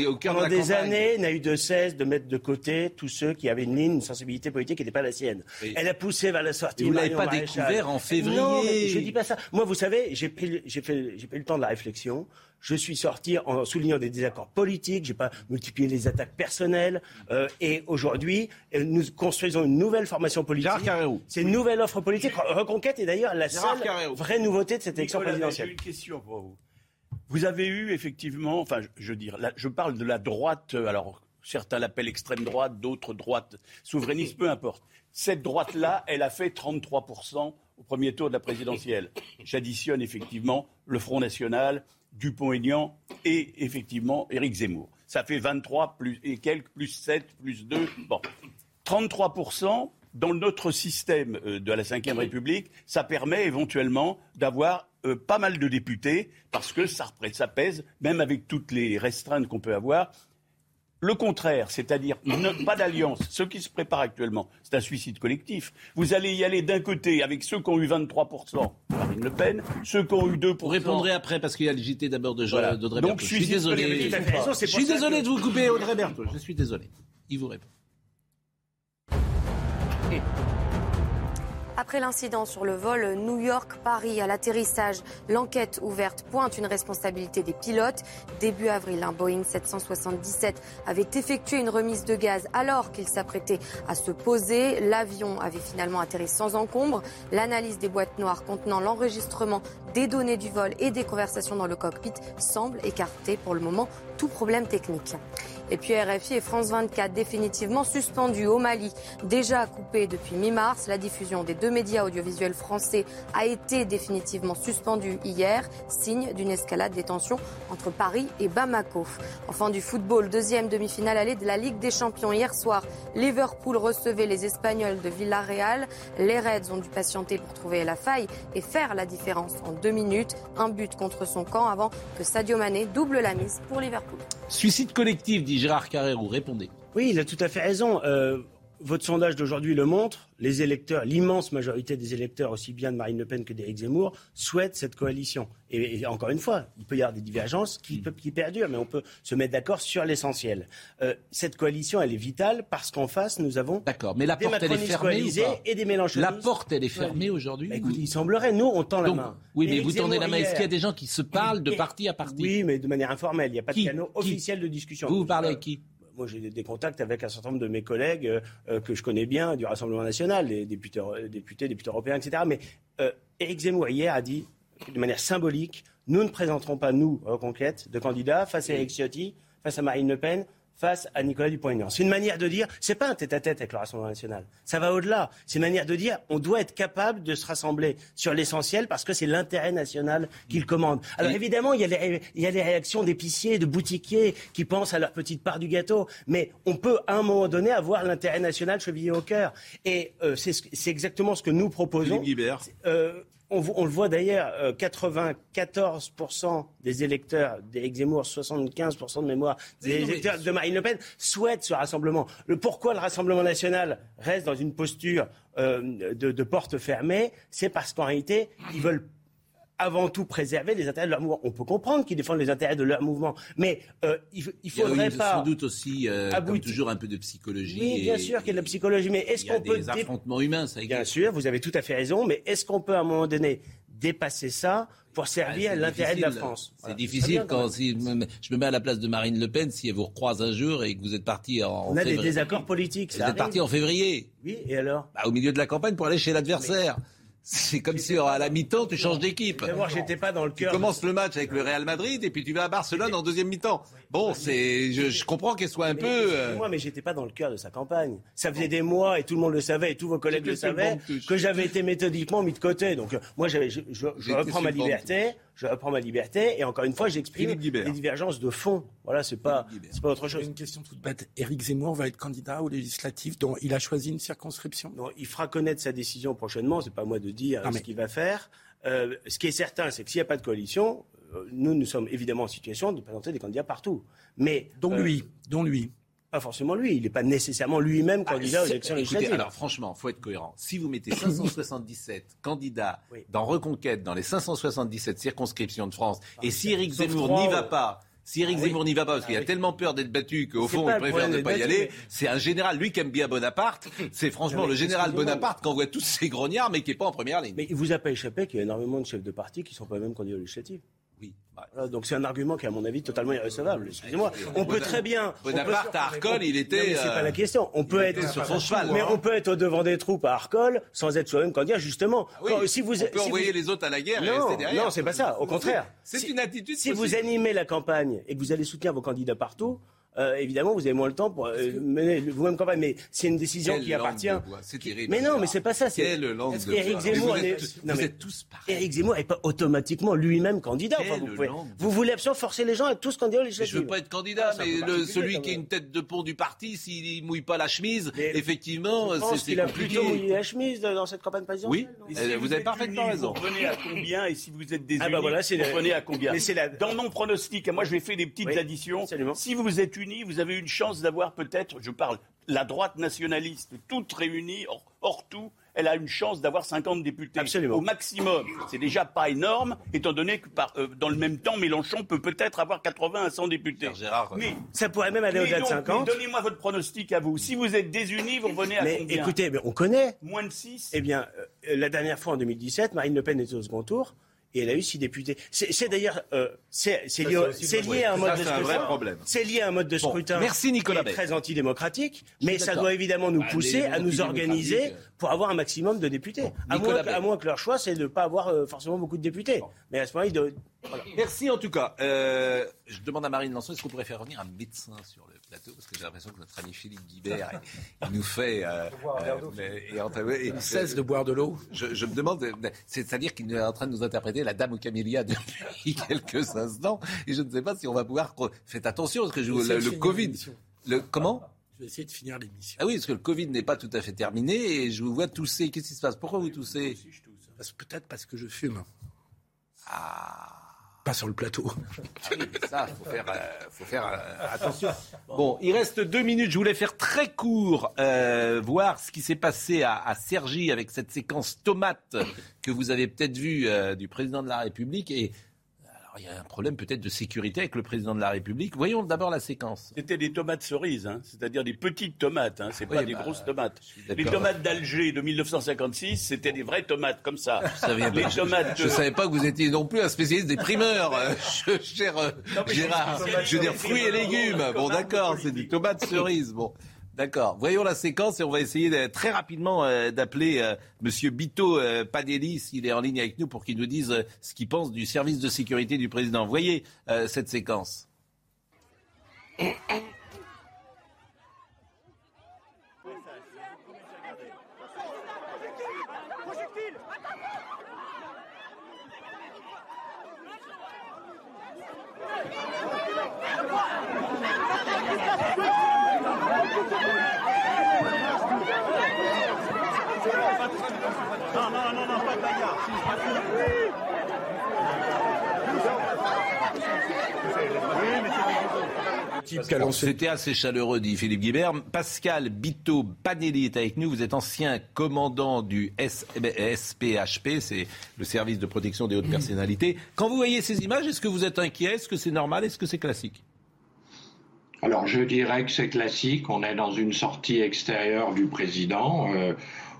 des années, n'a eu de cesse de mettre de côté tous ceux qui avaient une ligne, une sensibilité politique qui n'était pas la sienne. Elle a poussé vers la sortie. vous ne l'avez pas découvert en février. Non, je ne dis pas ça. Moi, vous savez, j'ai pris, j'ai fait, j'ai pris le temps de la réflexion. Je suis sorti en soulignant des désaccords politiques. J'ai pas multiplié les attaques personnelles. Euh, et aujourd'hui, euh, nous construisons une nouvelle formation politique. C'est une nouvelle offre politique. Reconquête est d'ailleurs la seule vraie nouveauté de cette élection présidentielle. J'ai une question pour vous. Vous avez eu effectivement, enfin, je, veux dire, je parle de la droite. Euh, alors, certains l'appellent extrême droite, d'autres droite souverainiste, peu importe. Cette droite-là, elle a fait 33% au premier tour de la présidentielle. J'additionne effectivement le Front National, Dupont-Aignan et effectivement Éric Zemmour. Ça fait 23 plus, et quelques, plus 7, plus 2. Bon. 33% dans notre système euh, de la Ve République, ça permet éventuellement d'avoir euh, pas mal de députés, parce que ça, ça pèse, même avec toutes les restreintes qu'on peut avoir, le contraire, c'est-à-dire pas d'alliance, ce qui se prépare actuellement, c'est un suicide collectif. Vous allez y aller d'un côté avec ceux qui ont eu 23%, Marine Le Pen, ceux qui ont eu 2%. Vous répondrez après parce qu'il y a le JT d'abord de Jean, d'Audrey Donc, je suis désolé. Je suis désolé de vous couper, Audrey Berthaud. Je suis désolé. Il vous répond. Après l'incident sur le vol New York-Paris à l'atterrissage, l'enquête ouverte pointe une responsabilité des pilotes. Début avril, un Boeing 777 avait effectué une remise de gaz alors qu'il s'apprêtait à se poser. L'avion avait finalement atterri sans encombre. L'analyse des boîtes noires contenant l'enregistrement des données du vol et des conversations dans le cockpit semble écarter pour le moment tout problème technique. Et puis RFI et France 24 définitivement suspendus au Mali. Déjà coupé depuis mi-mars, la diffusion des deux médias audiovisuels français a été définitivement suspendue hier, signe d'une escalade des tensions entre Paris et Bamako. Enfin du football, deuxième demi-finale allée de la Ligue des Champions. Hier soir, Liverpool recevait les Espagnols de Villarreal. Les Reds ont dû patienter pour trouver la faille et faire la différence en deux minutes. Un but contre son camp avant que Sadio Mané double la mise pour Liverpool. Suicide collectif, dit Gérard Carrérou. Répondez. Oui, il a tout à fait raison. Euh, votre sondage d'aujourd'hui le montre. Les électeurs, l'immense majorité des électeurs, aussi bien de Marine Le Pen que d'Éric Zemmour, souhaitent cette coalition. Et, encore une fois, il peut y avoir des divergences qui, mm. qui perdurent, mais on peut se mettre d'accord sur l'essentiel. Euh, cette coalition, elle est vitale parce qu'en face, nous avons d'accord. Mais la porte, elle est fermée et des. La porte, elle est fermée aujourd'hui. Bah, il semblerait. Nous, on tend la main. Oui, mais vous tendez la main. Est-ce qu'il y a des gens qui se parlent de parti à parti? Oui, mais de manière informelle. Il n'y a pas de canaux officiel de discussion. Vous, vous parlez avec qui? Moi, j'ai des contacts avec un certain nombre de mes collègues euh, euh, que je connais bien du Rassemblement national, les députés, députés, députés européens, etc. Mais euh, Éric Zemmour, hier, a dit de manière symbolique nous ne présenterons pas, nous, Reconquête, de candidats face à Éric Ciotti, face à Marine Le Pen, face à Nicolas Dupont-Aignan. C'est une manière de dire, c'est pas un tête-à-tête avec le Rassemblement national. Ça va au-delà. C'est une manière de dire, on doit être capable de se rassembler sur l'essentiel parce que c'est l'intérêt national qu'il commande. Alors évidemment, il y, a les, il y a les réactions d'épiciers, de boutiquiers qui pensent à leur petite part du gâteau, mais on peut à un moment donné avoir l'intérêt national chevillé au cœur. Et euh, c'est exactement ce que nous proposons. On, le voit d'ailleurs, 94% euh, des électeurs d'Éric Zemmour, 75% de mémoire des électeurs de Marine Le Pen souhaitent ce rassemblement. Le pourquoi le Rassemblement national reste dans une posture euh, de, de porte fermée, c'est parce qu'en réalité, ils veulent avant tout préserver les intérêts de leur mouvement. On peut comprendre qu'ils défendent les intérêts de leur mouvement, mais euh, il, il faudrait pas. Sans doute aussi, euh, comme toujours, un peu de psychologie. Oui, bien sûr qu'il y a de la psychologie, mais est-ce qu'on peut des affrontements humains, ça Bien sûr, vous avez tout à fait raison, mais est-ce qu'on peut à un moment donné dépasser ça pour servir ah, l'intérêt de la France? C'est difficile quand je me mets à la place de Marine Le Pen si elle vous recroise un jour et que vous êtes parti en, On a des désaccords politiques. Vous êtes parti en février. Oui, et alors? Bah, Au milieu de la campagne pour aller chez l'adversaire. C'est comme si à la mi-temps, tu changes d'équipe. Moi, j'étais pas dans le cœur. Tu commences le match avec le Real Madrid et puis tu vas à Barcelone en deuxième mi-temps. Bon, c'est, je, comprends qu'elle soit un peu. Euh, moi, mais j'étais pas dans le cœur de sa campagne. Ça faisait des mois et tout le monde le savait et tous vos collègues le savaient que j'avais été méthodiquement mis de côté. Donc, euh, moi, je, je reprends ma liberté je reprends ma liberté et encore une fois, j'exprime des divergences de fond. Voilà, c'est pas, c'est pas autre chose. Une question toute bête. Éric Zemmour va être candidat aux législatives dont il a choisi une circonscription? Non, il fera connaître sa décision prochainement. C'est pas à moi de dire ce qu'il va faire. Euh, ce qui est certain, c'est que s'il n'y a pas de coalition, euh, nous, nous sommes évidemment en situation de présenter des candidats partout. Mais dont euh, lui, dont lui. Pas forcément lui. Il n'est pas nécessairement lui-même ah, candidat aux élections législatives. Alors franchement, faut être cohérent. Si vous mettez 577 candidats dans Reconquête, dans les 577 circonscriptions de France, et si Éric Zemmour n'y va pas, si Éric Zemmour n'y va pas, parce qu'il a tellement peur d'être battu qu'au fond, il préfère ne pas y aller, c'est un général, lui qui aime bien Bonaparte, c'est franchement le général Bonaparte qui envoie tous ses grognards, mais qui n'est pas en première ligne. Mais il vous a pas échappé qu'il y a énormément de chefs de parti qui ne sont pas même candidats aux Oui. donc c'est un argument qui à mon avis totalement irrecevable. Excusez-moi. On peut très bien. Bonaparte à Arcole, il était. c'est pas la euh, question. On peut être sur son cheval. Mais on peut être au devant des troupes à Arcole sans être soi-même candidat, justement. Ah si vous, on peut envoyer les autres à la guerre et rester derrière. Non, c'est pas ça. Au contraire. C'est une attitude. Si vous animez la campagne et que vous allez soutenir vos candidats partout, euh, évidemment, vous avez moins le temps pour euh, mener vous-même campagne. Mais c'est une décision qui appartient. Mais non, mais c'est pas ça. C'est langue de Éric Zemmour. Vous êtes tous pareils. Éric Zemmour n'est pas automatiquement lui-même candidat. vous, voulez absolument forcer les gens à être tous candidats Je veux pas être candidat, ah, mais celui qui est une tête de pont du parti, s'il mouille pas la chemise, effectivement, c'est compliqué. Il a plutôt mouillé la chemise dans cette campagne présidentielle. Oui, vous avez parfaitement raison. Vous prenez à combien et si vous êtes désunis, ah bah vous prenez à combien Dans mon pronostic, moi je vais faire des petites additions. Si vous êtes unis, vous avez une chance d'avoir peut-être, je parle, la droite nationaliste, toute réunie, hors, tout, elle a une chance d'avoir 50 députés Absolument. au maximum. C'est déjà pas énorme, étant donné que par, euh, dans le même temps, Mélenchon peut peut-être avoir 80 à 100 députés. Gérard, mais ça pourrait même aller au-delà de 50. Donnez-moi votre pronostic à vous. Si vous êtes désunis, vous revenez à mais combien? Écoutez, mais on connaît. Moins de 6 Eh bien, euh, la dernière fois en 2017, Marine Le Pen était au second tour et elle a eu six députés. C'est d'ailleurs euh, c'est lié, à un mode de scrutin. C'est lié à un mode de scrutin. merci Nicolas. très antidémocratique, mais ça doit évidemment nous bah, pousser à nous organiser pour avoir un maximum de députés. À moins, à moins, que leur choix c'est de ne pas avoir euh, forcément beaucoup de députés. Mais à ce moment-là, il Merci en tout cas. Euh, je demande à Marine Lançon, est-ce qu'on pourrait faire revenir un médecin sur le plateau Parce que j'ai l'impression que notre ami Philippe Guibert, il, nous fait... Euh, euh, il cesse de boire de l'eau. Je, me demande, c'est-à-dire qu'il est en train de nous interpréter la dame aux camélias depuis quelques instants. Et je ne sais pas si on va pouvoir... Faites attention, parce que je, le, le Covid... Le, comment? Je vais essayer de finir l'émission. Ah oui, parce que le Covid n'est pas tout à fait terminé et je vous vois tousser. Qu'est-ce qui se passe? Pourquoi vous toussez? Peut-être parce que je fume. Ah pas sur le plateau. Ah oui, ça, faut faire, euh, faut faire euh, attention. Bon, il reste deux minutes. Je voulais faire très court, euh, voir ce qui s'est passé à, à Cergy avec cette séquence tomate que vous avez peut-être vue du président de la République et il y a un problème peut-être de sécurité avec le président de la République. Voyons d'abord la séquence. C'était des tomates cerises, hein, c'est-à-dire des petites tomates, hein, c'est pas des bah, grosses tomates. Les tomates d'Alger de 1956, c'était des vraies tomates comme ça. Je ne savais pas que vous étiez non plus un spécialiste des primeurs, euh, cher euh, Gérard. Je veux dire fruits et légumes. Bon, d'accord, c'est des tomates cerises. Bon. D'accord. Voyons la séquence et on va essayer très rapidement euh, d'appeler euh, Monsieur Bito euh, Padelli s'il est en ligne avec nous pour qu'il nous dise ce qu'il pense du service de sécurité du président. Voyez cette séquence. C'était assez chaleureux, dit Philippe Guibert. Pascal Bito Panelli est avec nous. Vous êtes ancien commandant du SPHP, c'est le service de protection des hautes personnalités. Quand vous voyez ces images, est-ce que vous êtes inquiet? Est-ce que c'est normal? Est-ce que c'est classique? Alors je dirais que c'est classique, on est dans une sortie extérieure du président. Euh,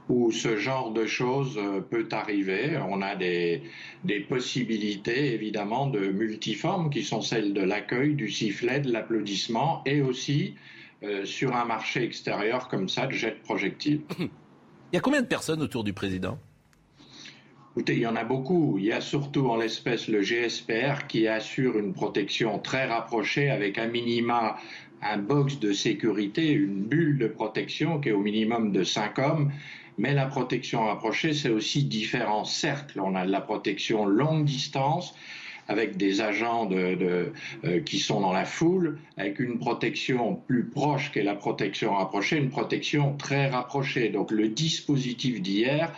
où ce genre de choses euh, peut arriver. On a des, des projectiles évidemment de multiformes qui sont celles de l'accueil, du sifflet, de l'applaudissement et aussi euh, sur un marché extérieur comme ça de jet de projectiles. Il y a combien de personnes autour du président? Écoutez, il y en a beaucoup. Il y a surtout en l'espèce le GSPR qui assure une protection très rapprochée avec un minima un box de sécurité, une bulle de protection qui est au minimum de 5 hommes. Mais la protection rapprochée, c'est aussi différents cercles. On a de la protection longue distance avec des agents de, euh, qui sont dans la foule, avec une protection plus proche qu'est la protection rapprochée, une protection très rapprochée. Donc le dispositif d'hier,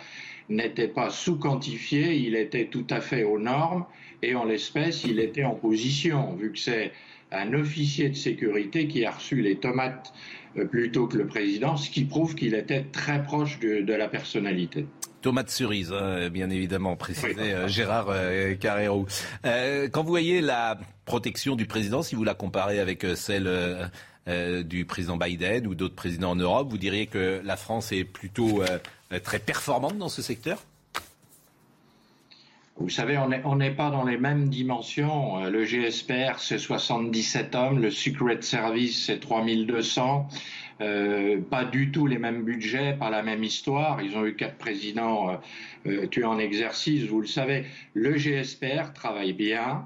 n'était pas sous-quantifié, il était tout à fait aux normes et en l'espèce, il était en position, vu que c'est un officier de sécurité qui a reçu les tomates euh, plutôt que le président, ce qui prouve qu'il était très proche de, la personnalité. Tomate cerise, hein, bien évidemment, précisait euh, Gérard euh, Carrero. quand vous voyez la protection du président, si vous la comparez avec celle du président Biden ou d'autres présidents en Europe, vous diriez que la France est plutôt euh, très performante dans ce secteur? Vous savez, on n'est pas dans les mêmes dimensions. Euh, le GSPR, c'est 77 hommes. Le Secret Service, c'est 3200. Euh, pas du tout les mêmes budgets, pas la même histoire. Ils ont eu quatre présidents euh, tués en exercice, vous le savez. Le GSPR travaille bien.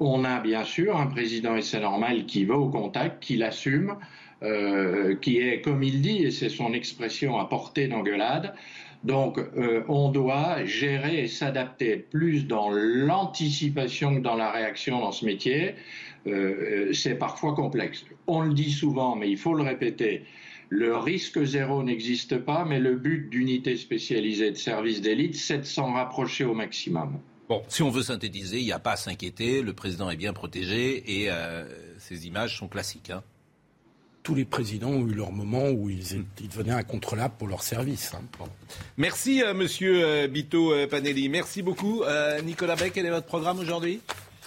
on a bien sûr un président, et c'est normal, qui va au contact, qui l'assume. Euh, qui est, comme il dit, et c'est son expression à portée d'engueulade, donc, euh, on doit gérer et s'adapter plus dans l'anticipation que dans la réaction dans ce métier. Euh, c'est parfois complexe. On le dit souvent, mais il faut le répéter. Le risque zéro n'existe pas, mais le but d'unité spécialisée de service d'élite, c'est de s'en rapprocher au maximum. Bon, si on veut synthétiser, il n'y a pas à s'inquiéter. Le président est bien protégé et ces images sont classiques. Hein tous les présidents ont eu leur moment où ils, devenaient incontrôlables pour leur service. Hein. Merci, euh, monsieur euh, Bito euh, Panelli. Merci beaucoup. Nicolas Beck, quel est votre programme aujourd'hui?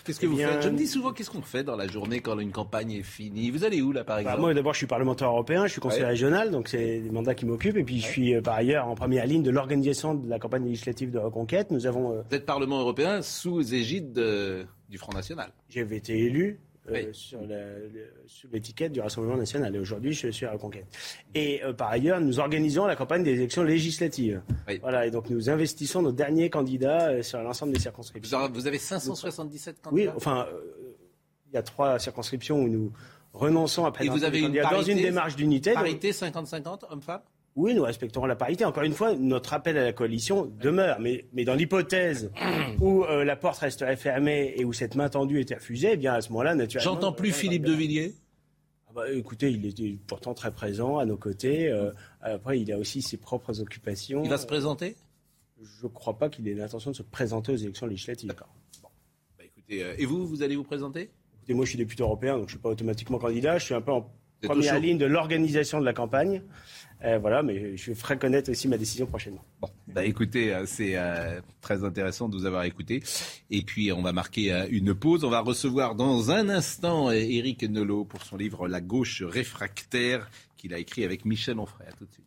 Qu'est-ce que eh vous faites? Je me dis souvent qu'est-ce qu'on fait dans la journée quand une campagne est finie? Vous allez où là par bah, exemple? Moi d'abord je suis parlementaire européen, je suis conseiller régional, donc c'est des mandats qui m'occupent. Et puis je suis par ailleurs en première ligne de l'organisation de la campagne législative de reconquête. Nous avons. Vous êtes Parlement européen sous égide du Front National. J'ai été élu euh, sur l'étiquette du Rassemblement national. Et aujourd'hui, je suis à la conquête. Et euh, par ailleurs, nous organisons la campagne des élections législatives. Voilà, et donc nous investissons nos derniers candidats euh, sur l'ensemble des circonscriptions. Vous avez 577 candidats Oui, enfin, il y a trois circonscriptions où nous renonçons à présenter et vous avez une parité, dans une démarche d'unité. Parité 50-50, hommes-femmes oui, nous respecterons la parité. Encore une fois, notre appel à la coalition demeure. Mais, mais dans l'hypothèse où euh, la porte resterait fermée et où cette main tendue était refusée, eh bien à ce moment-là, naturellement. J'entends plus Philippe de Villiers ah bah, écoutez, il était pourtant très présent à nos côtés. Euh, après, il a aussi ses propres occupations. Il va se présenter? Je ne crois pas qu'il ait l'intention de se présenter aux élections législatives. D'accord. Bah, écoutez, euh, et vous, vous allez vous présenter? Écoutez, moi, je suis député européen, donc je ne suis pas automatiquement candidat. Je suis un peu en première ligne de l'organisation de la campagne. Euh, voilà, mais je ferai connaître aussi ma décision prochainement. Bon, bah écoutez, euh, c'est euh, très intéressant de vous avoir écouté. Et puis, on va marquer une pause. On va recevoir dans un instant Éric Nolot pour son livre La gauche réfractaire qu'il a écrit avec Michel Onfray. À tout de suite.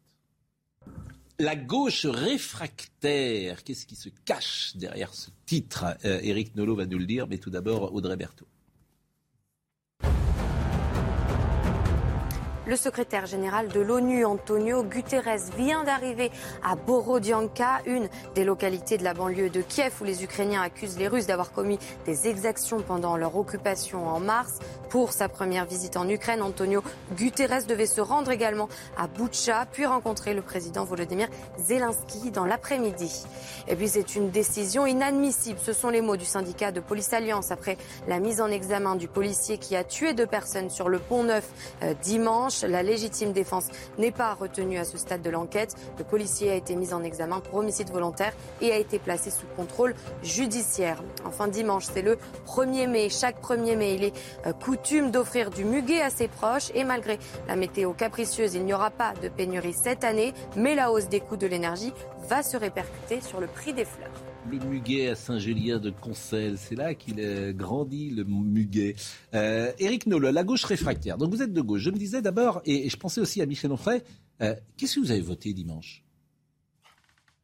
La gauche réfractaire, qu'est-ce qui se cache derrière ce titre? Éric Nolot va nous le dire, mais tout d'abord Audrey Berthaud. Le secrétaire général de l'ONU, Antonio Guterres, vient d'arriver à Borodianka, une des localités de la banlieue de Kiev où les Ukrainiens accusent les Russes d'avoir commis des exactions pendant leur occupation en mars. Pour sa première visite en Ukraine, Antonio Guterres devait se rendre également à Boutcha, puis rencontrer le président Volodymyr Zelensky dans l'après-midi. Et puis c'est une décision inadmissible. Ce sont les mots du syndicat de Police Alliance après la mise en examen du policier qui a tué deux personnes sur le pont Neuf euh, La légitime défense n'est pas retenue à ce stade de l'enquête. Le policier a été mis en examen pour homicide volontaire et a été placé sous contrôle judiciaire. Enfin, dimanche, c'est le 1er mai. Chaque 1er mai, il est euh, coutume d'offrir du muguet à ses proches et malgré la météo capricieuse, il n'y aura pas de pénurie cette année, mais la hausse des coûts de l'énergie va se répercuter sur le prix des fleurs le muguet à Saint-Julien de Concelles. C'est là qu'il a grandi, le muguet. Euh, Éric la gauche réfractaire. Donc vous êtes de gauche. Je me disais d'abord, et, je pensais aussi à Michel Onfray, euh, qu'est-ce que vous avez voté dimanche?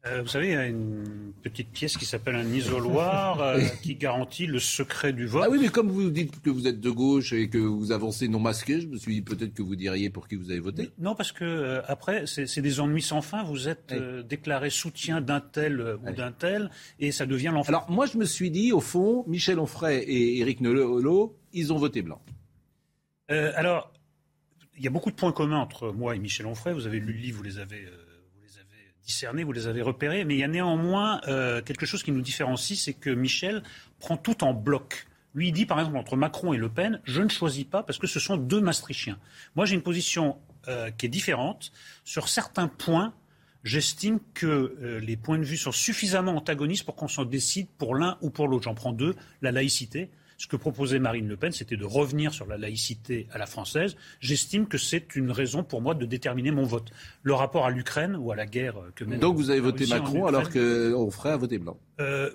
Euh, vous savez, il y a une petite pièce qui s'appelle un isoloir euh, qui garantit le secret du vote. Ah oui, mais comme vous dites que vous êtes de gauche et que vous avancez non masqué, je me suis dit peut-être que vous diriez pour qui vous avez voté. Non, parce que euh, après, c'est des ennuis sans fin. Vous êtes déclaré soutien d'un tel ou d'un tel et ça devient l'enfer. Alors moi, je me suis dit, au fond, Michel Onfray et Éric Nolot, ils ont voté blanc. alors, il y a beaucoup de points communs entre moi et Michel Onfray. Vous avez lu le livre, vous les avez vous les avez repérés, mais il y a néanmoins euh, quelque chose qui nous différencie, c'est que Michel prend tout en bloc. Lui, il dit, par exemple, entre Macron et Le Pen, je ne choisis pas parce que ce sont deux Maastrichtiens. Moi, j'ai une position euh, qui est différente. Sur certains points, j'estime que euh, les points de vue sont suffisamment antagonistes pour qu'on s'en décide pour l'un ou pour l'autre. J'en prends deux. La laïcité. Ce que proposait Marine Le Pen, c'était de revenir sur la laïcité à la française. J'estime que c'est une raison pour moi de déterminer mon vote. Le rapport à l'Ukraine ou à la guerre que mène Donc vous avez voté Macron alors qu'on ferait a voté blanc euh,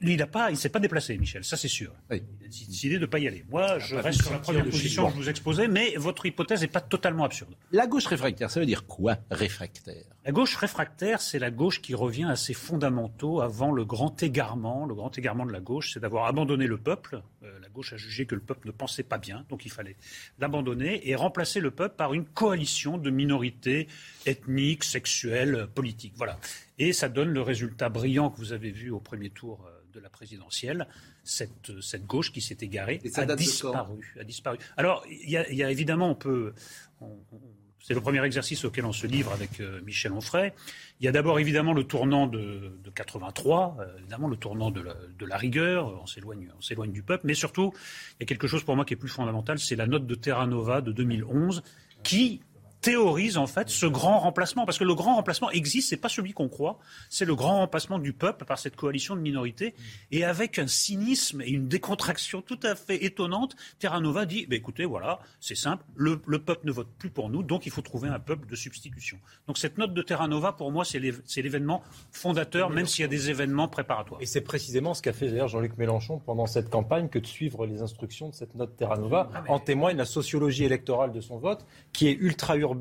il ne pas, il s'est pas déplacé, Michel, ça c'est sûr. Il a décidé de ne pas y aller. Moi, je reste sur la première position que je vous exposais, mais votre hypothèse n'est pas totalement absurde. La gauche réfractaire, ça veut dire quoi, réfractaire? La gauche réfractaire, c'est la gauche qui revient à ses fondamentaux avant le grand égarement. Le grand égarement de la gauche, c'est d'avoir abandonné le peuple. Euh, la gauche a jugé que le peuple ne pensait pas bien, donc il fallait l'abandonner et remplacer le peuple par une coalition de minorités ethniques, sexuelles, politiques. Voilà. Et ça donne le résultat brillant que vous avez vu au premier tour euh, de la présidentielle. Cette, euh, cette gauche qui s'est égarée a disparu, a disparu. Alors, il y, a évidemment, on peut. c'est le premier exercice auquel on se livre avec euh, Michel Onfray. Il y a d'abord évidemment le tournant de, 83, évidemment le tournant de la, de la rigueur, on s'éloigne, on s'éloigne du peuple, mais surtout, il y a quelque chose pour moi qui est plus fondamental, c'est la note de Terra Nova de 2011 qui théorise en fait ce grand remplacement, parce que le grand remplacement existe, c'est pas celui qu'on croit, c'est le grand remplacement du peuple par cette coalition de minorités, et avec un cynisme et une décontraction tout à fait étonnante, Terra Nova dit, bah, écoutez, voilà, c'est simple, le, peuple ne vote plus pour nous, donc il faut trouver un peuple de substitution. Donc cette note de Terra Nova, pour moi, c'est l'événement fondateur, même s'il y a des événements préparatoires. Et c'est précisément ce qu'a fait d'ailleurs Jean-Luc Mélenchon pendant cette campagne que de suivre les instructions de cette note Terra Nova. Ah, en témoigne la sociologie électorale de son vote, qui est ultra urbaine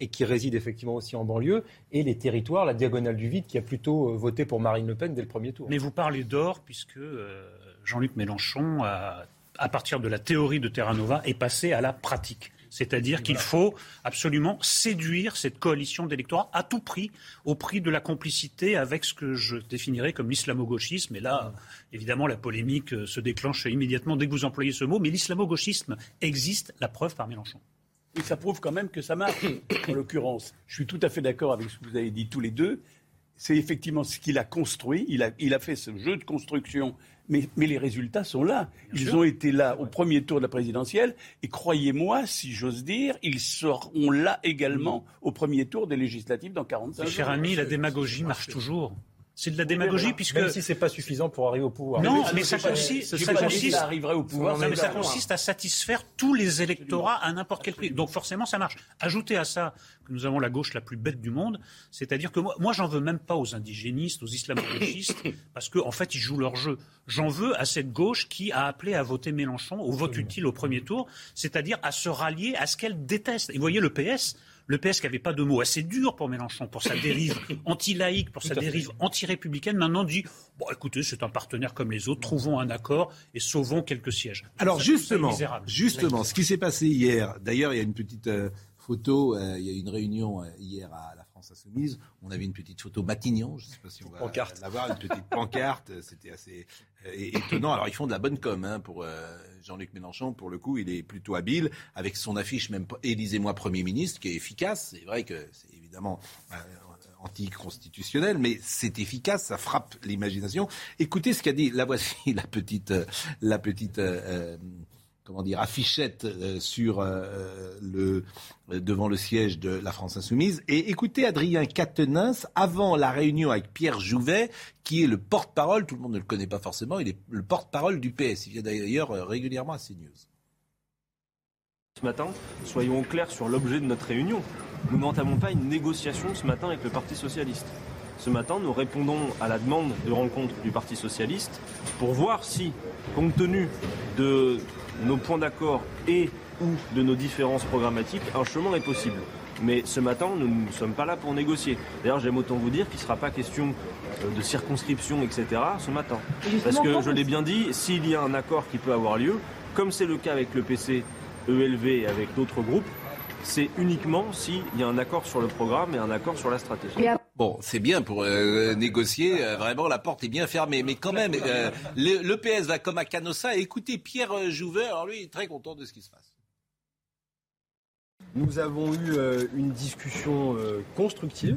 et qui réside effectivement aussi en banlieue, et les territoires, la diagonale du vide, qui a plutôt euh, voté pour Marine Le Pen dès le premier tour. Mais vous parlez d'or, puisque euh, Jean-Luc Mélenchon, à partir de la théorie de Terra Nova, est passé à la pratique. C'est-à-dire qu'il faut absolument séduire cette coalition d'électorats à tout prix, au prix de la complicité avec ce que je définirais comme l'islamo-gauchisme. Et là, évidemment, la polémique euh, se déclenche immédiatement dès que vous employez ce mot. Mais l'islamo-gauchisme existe, la preuve par Mélenchon. Et ça prouve quand même que ça marche, en l'occurrence. Je suis tout à fait d'accord avec ce que vous avez dit tous les deux. C'est effectivement ce qu'il a construit. Il a, il a fait ce jeu de construction mais, mais, les résultats sont là. ils ont été là au premier tour de la présidentielle. Et croyez-moi, si j'ose dire, ils seront là également au premier tour des législatives dans 45 jours. Cher ami, la démagogie marche toujours. C'est de la démagogie puisque même si c'est pas suffisant pour arriver au pouvoir. Non, mais, ça consiste, ça consiste, au pouvoir. mais ça consiste à satisfaire tous les électorats à n'importe quel prix. Donc forcément, ça marche. Ajoutez à ça que nous avons la gauche la plus bête du monde, c'est-à-dire que moi, moi j'en veux même pas aux indigénistes, aux islamo-gauchistes, parce qu'en en fait, ils jouent leur jeu. J'en veux à cette gauche qui a appelé à voter Mélenchon au vote utile au premier tour, c'est-à-dire à se rallier à ce qu'elle déteste. Et vous voyez, le PS, le PS qui n'avait pas de mots assez durs pour Mélenchon, pour sa dérive anti-laïque, pour sa dérive anti-républicaine, maintenant dit bon, écoutez, c'est un partenaire comme les autres, trouvons un accord et sauvons quelques sièges. Alors justement, justement, ce qui s'est passé hier, d'ailleurs, il y a une petite euh, photo, euh, il y a eu une réunion euh, hier à la France Insoumise. On avait une petite photo Matignon, je ne sais pas si on va l'avoir, une petite pancarte. C'était assez étonnant. Alors ils font de la bonne com hein, pour Jean-Luc Mélenchon, pour le coup, il est plutôt habile avec son affiche même Élisez-moi Premier ministre, qui est efficace. C'est vrai que c'est évidemment euh, anticonstitutionnel, mais c'est efficace, ça frappe l'imagination. Écoutez ce qu'a dit, la voici la petite, euh, la petite euh, comment dire, affichette euh, euh, le, devant le siège de la France Insoumise. Et écoutez Adrien Quatennens avant la réunion avec Pierre Jouvet, qui est le porte-parole, tout le monde ne le connaît pas forcément, il est le porte-parole du PS. Il vient d'ailleurs euh, régulièrement à CNews. Ce matin, soyons clairs sur l'objet de notre réunion. Nous n'entamons pas une négociation ce matin avec le Parti socialiste. Ce matin, nous répondons à la demande de rencontre du Parti socialiste pour voir si, compte tenu de nos points d'accord et ou de nos différences programmatiques, un chemin est possible. Mais ce matin, nous ne sommes pas là pour négocier. D'ailleurs, j'aime autant vous dire qu'il ne sera pas question euh, de circonscription, etc. ce matin. Parce que je l'ai bien dit, s'il y a un accord qui peut avoir lieu, comme c'est le cas avec le PC, ELV et avec d'autres groupes, c'est uniquement s'il y a un accord sur le programme et un accord sur la stratégie. Bon, c'est bien pour euh, négocier. euh, vraiment, la porte est bien fermée. Mais quand même, euh, le, le PS va comme à Canossa. Écoutez, Pierre Jouvet, alors lui, il est très content de ce qui se passe. Nous avons eu euh, une discussion euh, constructive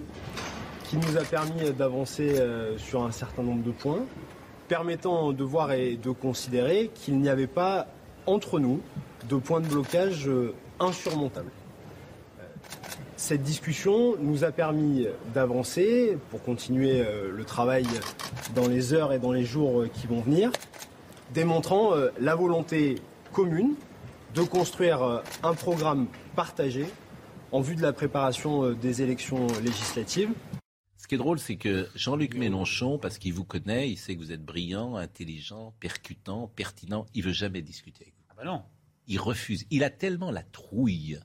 qui nous a permis d'avancer euh, sur un certain nombre de points, permettant de voir et de considérer qu'il n'y avait pas entre nous de points de blocage euh, insurmontables. Cette discussion nous a permis d'avancer pour continuer euh, le travail dans les heures et dans les jours euh, qui vont venir, démontrant euh, la volonté commune de construire un programme partagé en vue de la préparation des élections législatives. Ce qui est drôle, c'est que Jean-Luc Mélenchon, parce qu'il vous connaît, il sait que vous êtes brillant, intelligent, percutant, pertinent, il veut jamais discuter avec vous. Ah bah non. Il refuse. Il a tellement la trouille.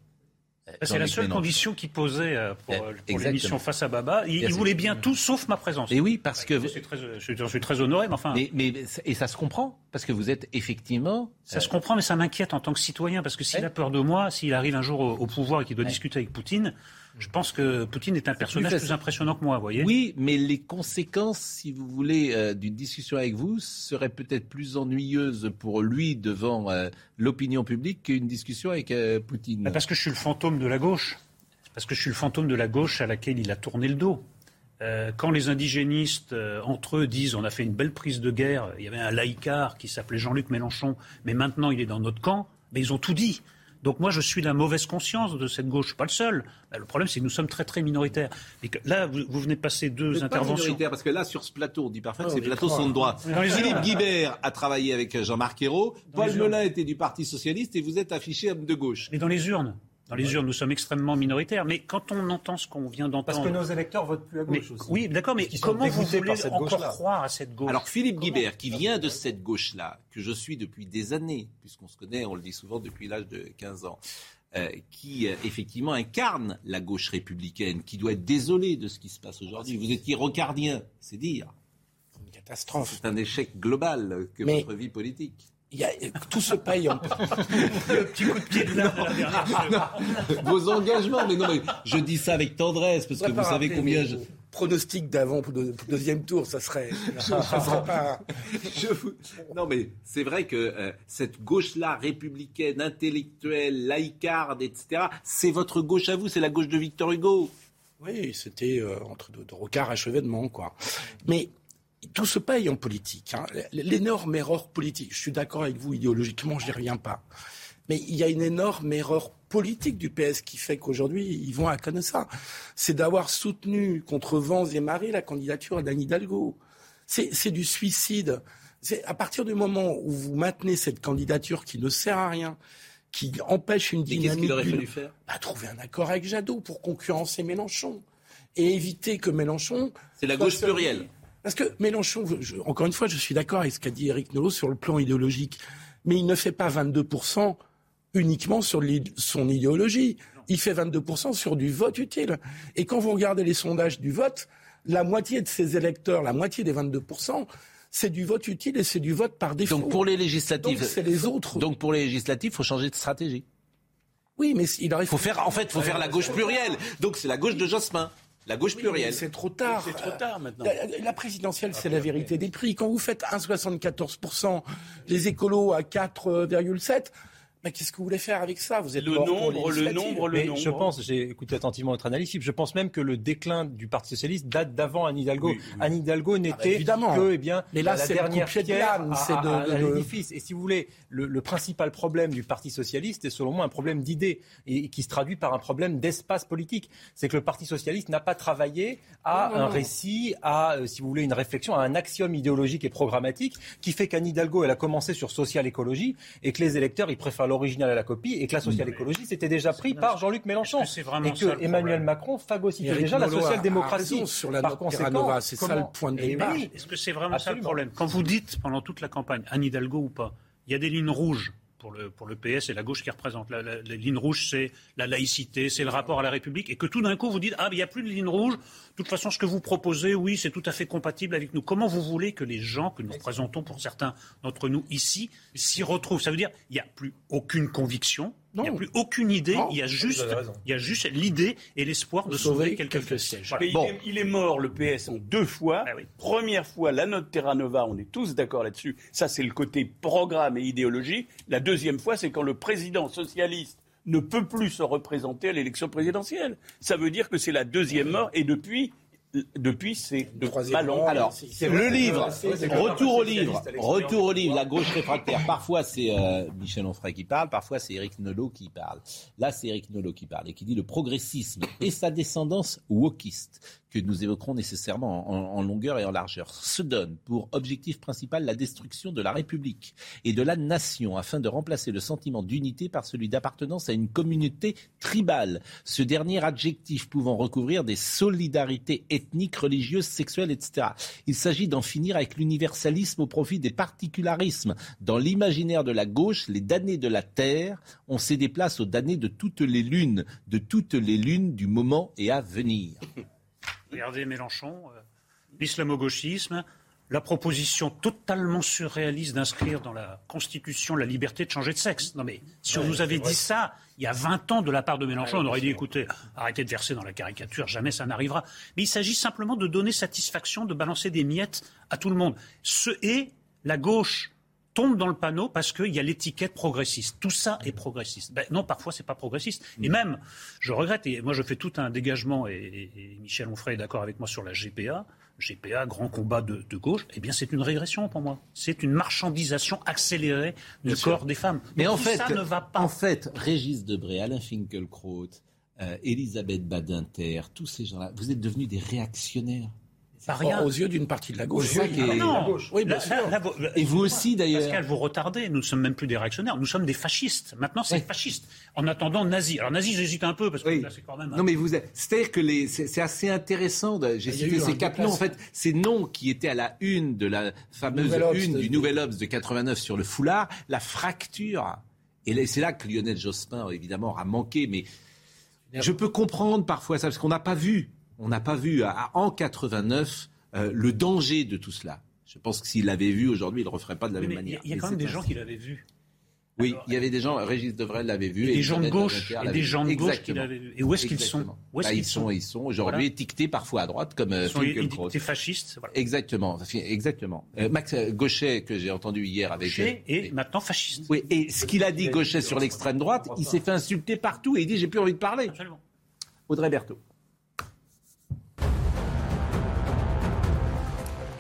Euh, C'est la seule Mélenchon. condition qu'il posait euh, pour, euh, pour l'émission Face à Baba. Il, voulait bien tout sauf ma présence. Et oui, parce que Je suis très, je suis- j'en suis très honoré, mais enfin. Mais, mais et ça se comprend parce que vous êtes effectivement. Ça se comprend, mais ça m'inquiète en tant que citoyen, parce que s'il a peur de moi, s'il arrive un jour au, au pouvoir et qu'il doit discuter avec Poutine, je pense que Poutine est un personnage plus, impressionnant que moi, vous voyez. Oui, mais les conséquences, si vous voulez, euh, d'une discussion avec vous seraient peut-être plus ennuyeuses pour lui devant euh, l'opinion publique qu'une discussion avec euh, Poutine. Bah, Parce que je suis le fantôme de la gauche. Parce que je suis le fantôme de la gauche à laquelle il a tourné le dos. Quand les indigénistes, entre eux, disent on a fait une belle prise de guerre, il y avait un laïcard qui s'appelait Jean-Luc Mélenchon, mais maintenant il est dans notre camp, mais ils ont tout dit. Donc moi, je suis la mauvaise conscience de cette gauche. Je suis pas le seul. Bah, le problème, c'est que nous sommes très, très minoritaires. Et que là, vous, vous venez de passer deux Vous êtes pas interventions. minoritaire, parce que là, sur ce plateau, on dit parfois que Ah, ces plateaux trois. sont de droite. Philippe. Guibert a travaillé avec Jean-Marc Ayrault. Paul. Melun était du Parti Socialiste et vous êtes affiché homme de gauche. Mais dans les urnes. Dans les urnes, nous sommes extrêmement minoritaires. Mais quand on entend ce qu'on vient d'entendre. Parce que nos électeurs votent plus à gauche Mais- aussi. Oui, d'accord, mais comment vous voulez cette encore croire à cette gauche Alors Philippe Guibert, qui vient de cette gauche-là, que je suis depuis des années, puisqu'on se connaît, on le dit souvent depuis l'âge de 15 ans, euh, qui euh, effectivement incarne la gauche républicaine, qui doit être désolé de ce qui se passe aujourd'hui. Vous étiez rocardien, c'est dire. Une catastrophe. C'est un échec global que Mais- votre vie politique. Il y a- tout se paye en. Le petit coup de pied de la. Vos engagements, mais non, mais je dis ça avec tendresse, parce que vous savez combien je... Pronostic d'avant pour le deuxième tour, ça serait. Ça serait pas. Je vous- Non, mais c'est vrai que euh, cette gauche-là, républicaine, intellectuelle, laïcarde, etc., c'est votre gauche à vous, c'est la gauche de Victor Hugo. Oui, c'était euh, entre deux, deux recarts achevènement, quoi. Mais tout se paye en politique. hein. L'énorme erreur politique, je suis d'accord avec vous idéologiquement, je n'y reviens pas. Mais il y a une énorme erreur politique du PS qui fait qu'aujourd'hui, ils vont à ça. C'est d'avoir soutenu contre vents et marées la candidature d'Anne Hidalgo. C'est du suicide. C'est à partir du moment où vous maintenez cette candidature qui ne sert à rien, qui empêche une Et qu'est-ce dynamique qu'il aurait fallu faire? Bah, trouver un accord avec Jadot pour concurrencer Mélenchon et éviter que Mélenchon. C'est la gauche plurielle. Parce que Mélenchon, je- encore une fois, je suis d'accord avec ce qu'a dit Eric Nolot sur le plan idéologique, mais il ne fait pas 22% uniquement sur son idéologie. Il fait 22% sur du vote utile. Et quand vous regardez les sondages du vote, la moitié de ses électeurs, la moitié des 22%, c'est du vote utile et c'est du vote par défaut. Donc pour les législatives, Donc c'est les autres. Donc pour les législatives, faut changer de stratégie. Oui, mais il aurait faut faire. En fait, faut faire la gauche plurielle. Donc c'est la gauche de Jospin, la gauche plurielle. C'est trop tard. C'est trop tard maintenant. La, la présidentielle, c'est la vérité des prix. Quand vous faites 1,74%, les écolos à 4,7%, mais qu'est-ce que vous voulez faire avec ça? Vous êtes Le nombre, le nombre, le Mais nombre. je pense, j'ai écouté attentivement votre analyse, je pense même que le déclin du Parti socialiste date d'avant Anne Hidalgo. Anne Hidalgo n'était évidemment. que, eh bien, Mais là, la c'est le dernière de pierre à- à- de- à de- l'édifice. Et si vous voulez, le, le principal problème du Parti socialiste est selon moi un problème d'idées et qui se traduit par un problème d'espace politique. C'est que le Parti socialiste n'a pas travaillé à Non, non, un non. récit, à, euh, si vous voulez, une réflexion, à un axiome idéologique et programmatique qui fait qu'Anne Hidalgo, elle a commencé sur social-écologie et que les électeurs, ils préfèrent l'original à la copie et que la social-écologie, c'était déjà pris par Jean-Luc Mélenchon. Vraiment et que ça, Emmanuel Macron phagocytait déjà la social-démocratie. raison sur la Par note conséquent, Terranova, c'est ça comment- le point de Eh. Est-ce que c'est vraiment ça le problème? Quand vous dites pendant toute la campagne Anne Hidalgo ou pas, il y a des lignes rouges pour le, PS et la gauche qui représente. La ligne rouge, c'est la laïcité, c'est le rapport à la République, et que tout d'un coup vous dites ah il n'y a plus de ligne rouge. De toute façon, ce que vous proposez, oui, c'est tout à fait compatible avec nous. Comment vous voulez que les gens que nous représentons, pour certains d'entre nous ici, s'y retrouvent? Ça veut dire il n'y a plus aucune conviction. Il n'y a plus aucune idée, il y a juste, il y a juste l'idée et l'espoir de sauver, quelques, sièges. Mais il, est, il, est, mort, le PS, en deux fois. Ah oui. Première fois, la note Terra Nova, on est tous d'accord là-dessus. Ça, c'est le côté programme et idéologie. La deuxième fois, c'est quand le président socialiste ne peut plus se représenter à l'élection présidentielle. Ça veut dire que c'est la deuxième mort et depuis, depuis, c'est de ballon. Alors, le livre, retour au livre, retour au livre, la gauche réfractaire. Parfois, c'est euh, Michel Onfray qui parle, parfois, c'est Éric Nolot qui parle. Là, c'est Éric Nolot qui parle et qui dit le progressisme et sa descendance wokiste que nous évoquerons nécessairement en, longueur et en largeur, se donne pour objectif principal la destruction de la République et de la nation afin de remplacer le sentiment d'unité par celui d'appartenance à une communauté tribale. Ce dernier adjectif pouvant recouvrir des solidarités ethniques, religieuses, sexuelles, etc. Il s'agit d'en finir avec l'universalisme au profit des particularismes. Dans l'imaginaire de la gauche, les damnés de la terre ont cédé place aux damnés de toutes les lunes, de toutes les lunes du moment et à venir. Regardez Mélenchon, euh, l'islamo-gauchisme, la proposition totalement surréaliste d'inscrire dans la Constitution la liberté de changer de sexe. Non mais si on nous avait dit ça il y a 20 ans de la part de Mélenchon, on aurait dit écoutez, arrêtez de verser dans la caricature, jamais ça n'arrivera. Mais il s'agit simplement de donner satisfaction, de balancer des miettes à tout le monde. Ce et la gauche tombe dans le panneau parce qu'il y a l'étiquette progressiste. Tout ça est progressiste. Ben non, parfois c'est pas progressiste. Et même, je regrette, et moi je fais tout un dégagement, et, Michel Onfray est d'accord avec moi sur la GPA. GPA, grand combat de, de gauche, eh bien c'est une régression pour moi. C'est une marchandisation accélérée du corps des femmes. Mais Donc, en fait, ça ne va pas. en fait, Régis Debray, Alain Finkielkraut, euh, Elisabeth Badinter, tous ces gens-là, vous êtes devenus des réactionnaires. Pas rien. Aux yeux d'une partie de la gauche. Oui, bien sûr. là- là, vous- Et vous aussi, d'ailleurs. Pascal, vous retardez. Nous ne sommes même plus des réactionnaires. Nous sommes des fascistes. Maintenant, c'est fasciste. En attendant, nazi. Alors, nazi, j'hésite un peu parce que là, c'est quand même. Non, mais vous, c'est-à-dire que les, c'est, assez intéressant. de- j'ai cité ces quatre noms. En fait, ces noms qui étaient à la une de la fameuse Nouvel une de- du Nouvel Obs de 89 sur le foulard, la fracture. Et c'est là que Lionel Jospin, évidemment, a manqué. Mais je peux comprendre parfois ça parce qu'on n'a pas vu, on n'a pas vu à- en 89 euh, le danger de tout cela. Je pense que s'il l'avait vu aujourd'hui, il ne referait pas de la Oui, même manière. il y a quand même des gens qui l'avaient vu. Oui, il y avait des gens, Régis Devray l'avait vu. Et des gens de gauche, et des gens de gauche qui l'avaient vu. Et où est-ce qu'ils sont? Où est-ce Bah, qu'ils ils sont, sont? ils sont aujourd'hui Voilà. étiquetés parfois à droite comme euh, Ils sont étiquetés fascistes. Voilà. Exactement, exactement. Euh, Max Gauchet que j'ai entendu hier avec. Gaucher euh, et maintenant fasciste. Oui, et ce qu'il a dit Gauchet sur l'extrême droite, il s'est fait insulter partout et il dit j'ai plus envie de parler. Absolument. Audrey Berthaud.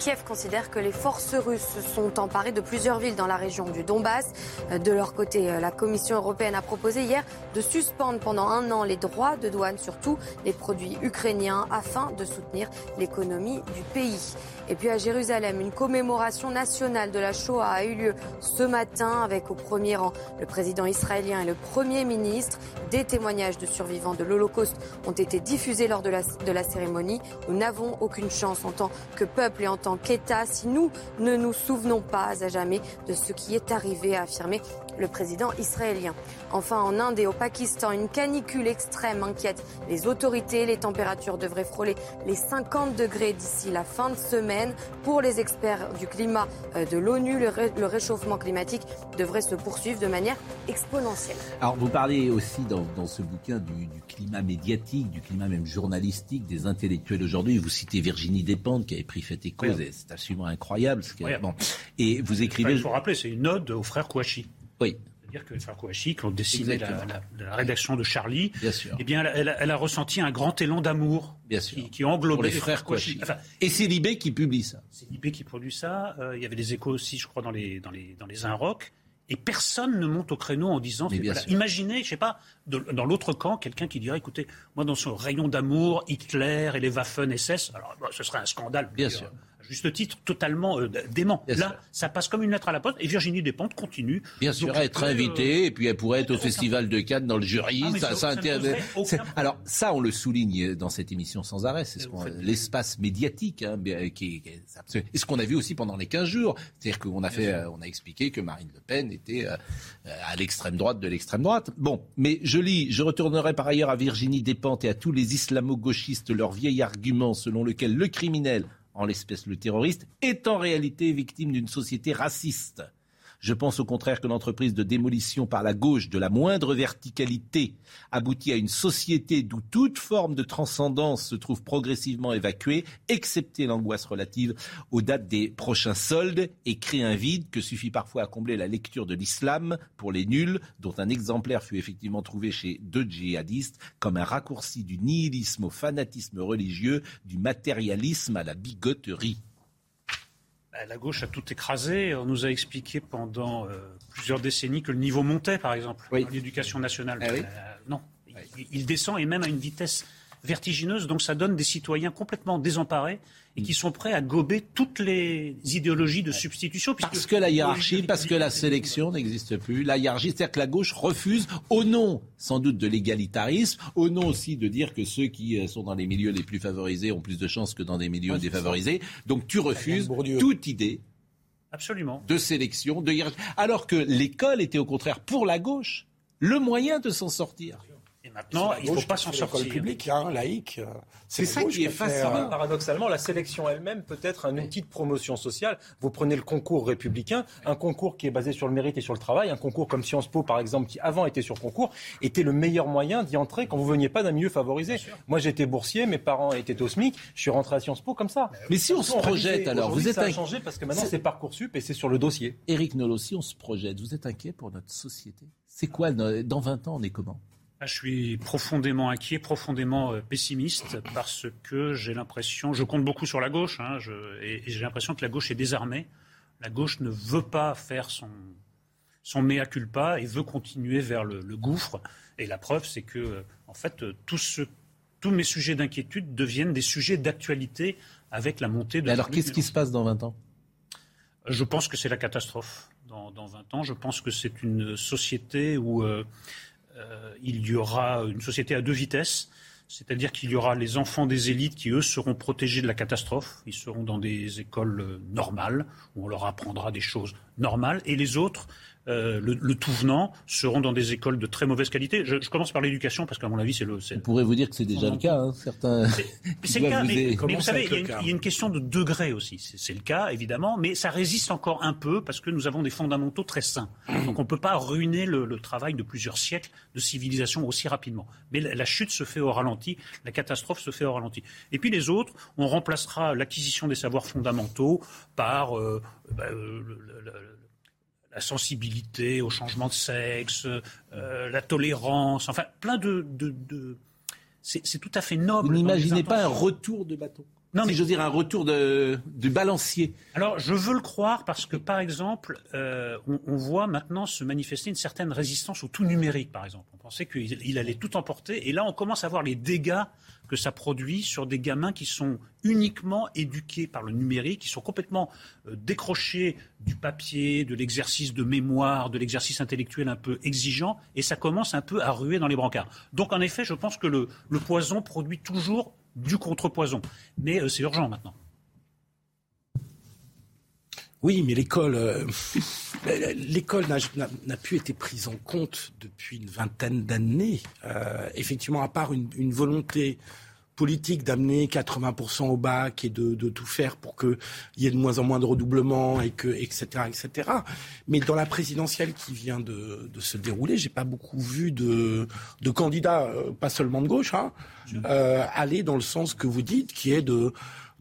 Kiev considère que les forces russes se sont emparées de plusieurs villes dans la région du Donbass. Euh, De leur côté, euh, la Commission européenne a proposé hier de suspendre pendant un an les droits de douane sur tous les produits ukrainiens afin de soutenir l'économie du pays. Et puis à Jérusalem, une commémoration nationale de la Shoah a eu lieu ce matin avec au premier rang le président israélien et le premier ministre. Des témoignages de survivants de l'Holocauste ont été diffusés lors de la, cérémonie. Nous n'avons aucune chance en tant que peuple et en tant qu'État si nous ne nous souvenons pas à jamais de ce qui est arrivé, a affirmé le président israélien. Enfin, en Inde et au Pakistan, une canicule extrême inquiète les autorités. Les températures devraient frôler les 50 degrés d'ici la fin de semaine. Pour les experts du climat euh, de l'ONU, le, ré- le réchauffement climatique devrait se poursuivre de manière exponentielle. Alors vous parlez aussi dans, dans ce bouquin du, du climat médiatique, du climat même journalistique, des intellectuels aujourd'hui. Vous citez Virginie Despentes qui avait pris fait et cause, Oui. et c'est absolument incroyable. ce qu'elle- Incroyable. bon. Et vous Enfin, écrivez. il faut rappeler, c'est une ode aux frères Kouachi. Oui. C'est-à-dire que les frères Kouachi, qui ont dessiné la, la- la rédaction de Charlie, Bien sûr. eh bien, elle, elle a- elle a ressenti un grand élan d'amour qui, qui englobait les frères Kouachi. Enfin, Et c'est Libé qui publie ça. c'est Libé qui produit ça. Euh, il y avait des échos aussi, je crois, dans les, dans les, dans les Inrocks. Et personne ne monte au créneau en disant. Voilà. Imaginez, je sais pas, de- dans l'autre camp, quelqu'un qui dirait, écoutez, moi, dans ce rayon d'amour, Hitler et les Waffen SS, alors bah, ce serait un scandale. Bien sûr. Euh, juste titre, totalement euh, dément. Là, ça passe comme une lettre à la poste et Virginie Despentes continue. Bien sûr, à être invitée, et puis elle pourrait être au Festival de Cannes dans le jury. Ah, ça, ça- ça Alors, ça, on le souligne dans cette émission sans arrêt. C'est ce qu'on- l'espace médiatique, hein, qui, qui est et ce qu'on a vu aussi pendant les 15 jours. C'est-à-dire qu'on a fait, euh, on a expliqué que Marine Le Pen était euh, euh, à l'extrême droite de l'extrême droite. Bon, mais je lis, je retournerai par ailleurs à Virginie Despentes et à tous les islamo-gauchistes leur vieil argument selon lequel le criminel, en l'espèce le terroriste, est en réalité victime d'une société raciste. Je pense au contraire que l'entreprise de démolition par la gauche de la moindre verticalité aboutit à une société d'où toute forme de transcendance se trouve progressivement évacuée, excepté l'angoisse relative aux dates des prochains soldes, et crée un vide que suffit parfois à combler la lecture de l'islam pour les nuls, dont un exemplaire fut effectivement trouvé chez deux djihadistes comme un raccourci du nihilisme au fanatisme religieux, du matérialisme à la bigoterie. Bah, La gauche a tout écrasé. On nous a expliqué pendant euh, plusieurs décennies que le niveau montait, par exemple, l'éducation nationale. Ah oui. Euh, non, il, il descend et même à une vitesse vertigineuse. Donc ça donne des citoyens complètement désemparés et qui sont prêts à gober toutes les idéologies de substitution. Parce que la hiérarchie, parce que la sélection n'existe plus. La hiérarchie, c'est-à-dire que la gauche refuse, au nom sans doute de l'égalitarisme, au nom aussi de dire que ceux qui euh, sont dans les milieux les plus favorisés ont plus de chances que dans des milieux défavorisés. Donc tu refuses toute idée Absolument. de sélection, de hiérarchie. Alors que l'école était au contraire pour la gauche le moyen de s'en sortir. Et maintenant, il ne faut pas s'en sortir. publique, hein, laïque. C'est ça qui est fascinant. euh, Paradoxalement, la sélection elle-même peut être un outil de promotion sociale. Vous prenez le concours républicain, un concours qui est basé sur le mérite et sur le travail, un concours comme Sciences Po, par exemple, qui avant était sur concours, était le meilleur moyen d'y entrer quand vous veniez pas d'un milieu favorisé. Moi, j'étais boursier, mes parents étaient au SMIC, je suis rentré à Sciences Po comme ça. Mais si on se projette, alors, vous êtes ça a changé parce que maintenant C'est- Parcoursup et c'est sur le dossier. Éric Nolot, si on se projette, vous êtes inquiet pour notre société? C'est quoi, dans 20 ans, on est comment? Je suis profondément inquiet, profondément euh, pessimiste, parce que j'ai l'impression, je compte beaucoup sur la gauche, hein, je- et, et j'ai l'impression que la gauche est désarmée. La gauche ne veut pas faire son, son mea culpa et veut continuer vers le, le gouffre. Et la preuve, c'est que, euh, en fait, euh, tout ce- tous mes sujets d'inquiétude deviennent des sujets d'actualité avec la montée de. Mais alors, qu'est-ce qui se passe dans 20 ans? Je pense que c'est la catastrophe dans, dans 20 ans. Je pense que c'est une société où euh, euh, il y aura une société à deux vitesses. C'est-à-dire qu'il y aura les enfants des élites qui, eux, seront protégés de la catastrophe. Ils seront dans des écoles euh, normales, où on leur apprendra des choses normales. Et les autres, euh, le, le tout venant, seront dans des écoles de très mauvaise qualité. Je, je commence par l'éducation, parce qu'à mon avis, c'est le... c'est- On pourrait vous dire que c'est déjà le cas. hein, certains. mais c'est le cas, vous mais, mais vous savez, il y, a une, cas il y a une question de degré aussi. C'est c'est le cas, évidemment, mais ça résiste encore un peu parce que nous avons des fondamentaux très sains. Donc on ne peut pas ruiner le, le travail de plusieurs siècles de civilisation aussi rapidement. Mais la, la chute se fait au ralenti, la catastrophe se fait au ralenti. Et puis les autres, on remplacera l'acquisition des savoirs fondamentaux par euh, bah, euh, le- le- le- la sensibilité au changement de sexe, euh, la tolérance, enfin plein de... de- de- C'est tout à fait noble. Vous n'imaginez pas un retour de bâton? Non, mais je veux dire un retour de, du balancier. Alors, je veux le croire parce que, par exemple, euh, on, on voit maintenant se manifester une certaine résistance au tout numérique, par exemple. On pensait qu'il il allait tout emporter, et là, on commence à voir les dégâts que ça produit sur des gamins qui sont uniquement éduqués par le numérique, qui sont complètement euh, décrochés du papier, de l'exercice de mémoire, de l'exercice intellectuel un peu exigeant, et ça commence un peu à ruer dans les brancards. Donc, en effet, je pense que le, poison produit toujours du contrepoison. Mais euh, c'est urgent maintenant. Oui, mais l'école, euh, l'école n'a- n'a n'a plus été prise en compte depuis une vingtaine d'années. Euh, effectivement, à part une, une volonté politique d'amener 80% au bac et de, de tout faire pour qu'il y ait de moins en moins de redoublements et que etc etc. Mais dans la présidentielle qui vient de, de se dérouler, j'ai pas beaucoup vu de, de candidats, euh, pas seulement de gauche, hein, euh, aller dans le sens que vous dites, qui est de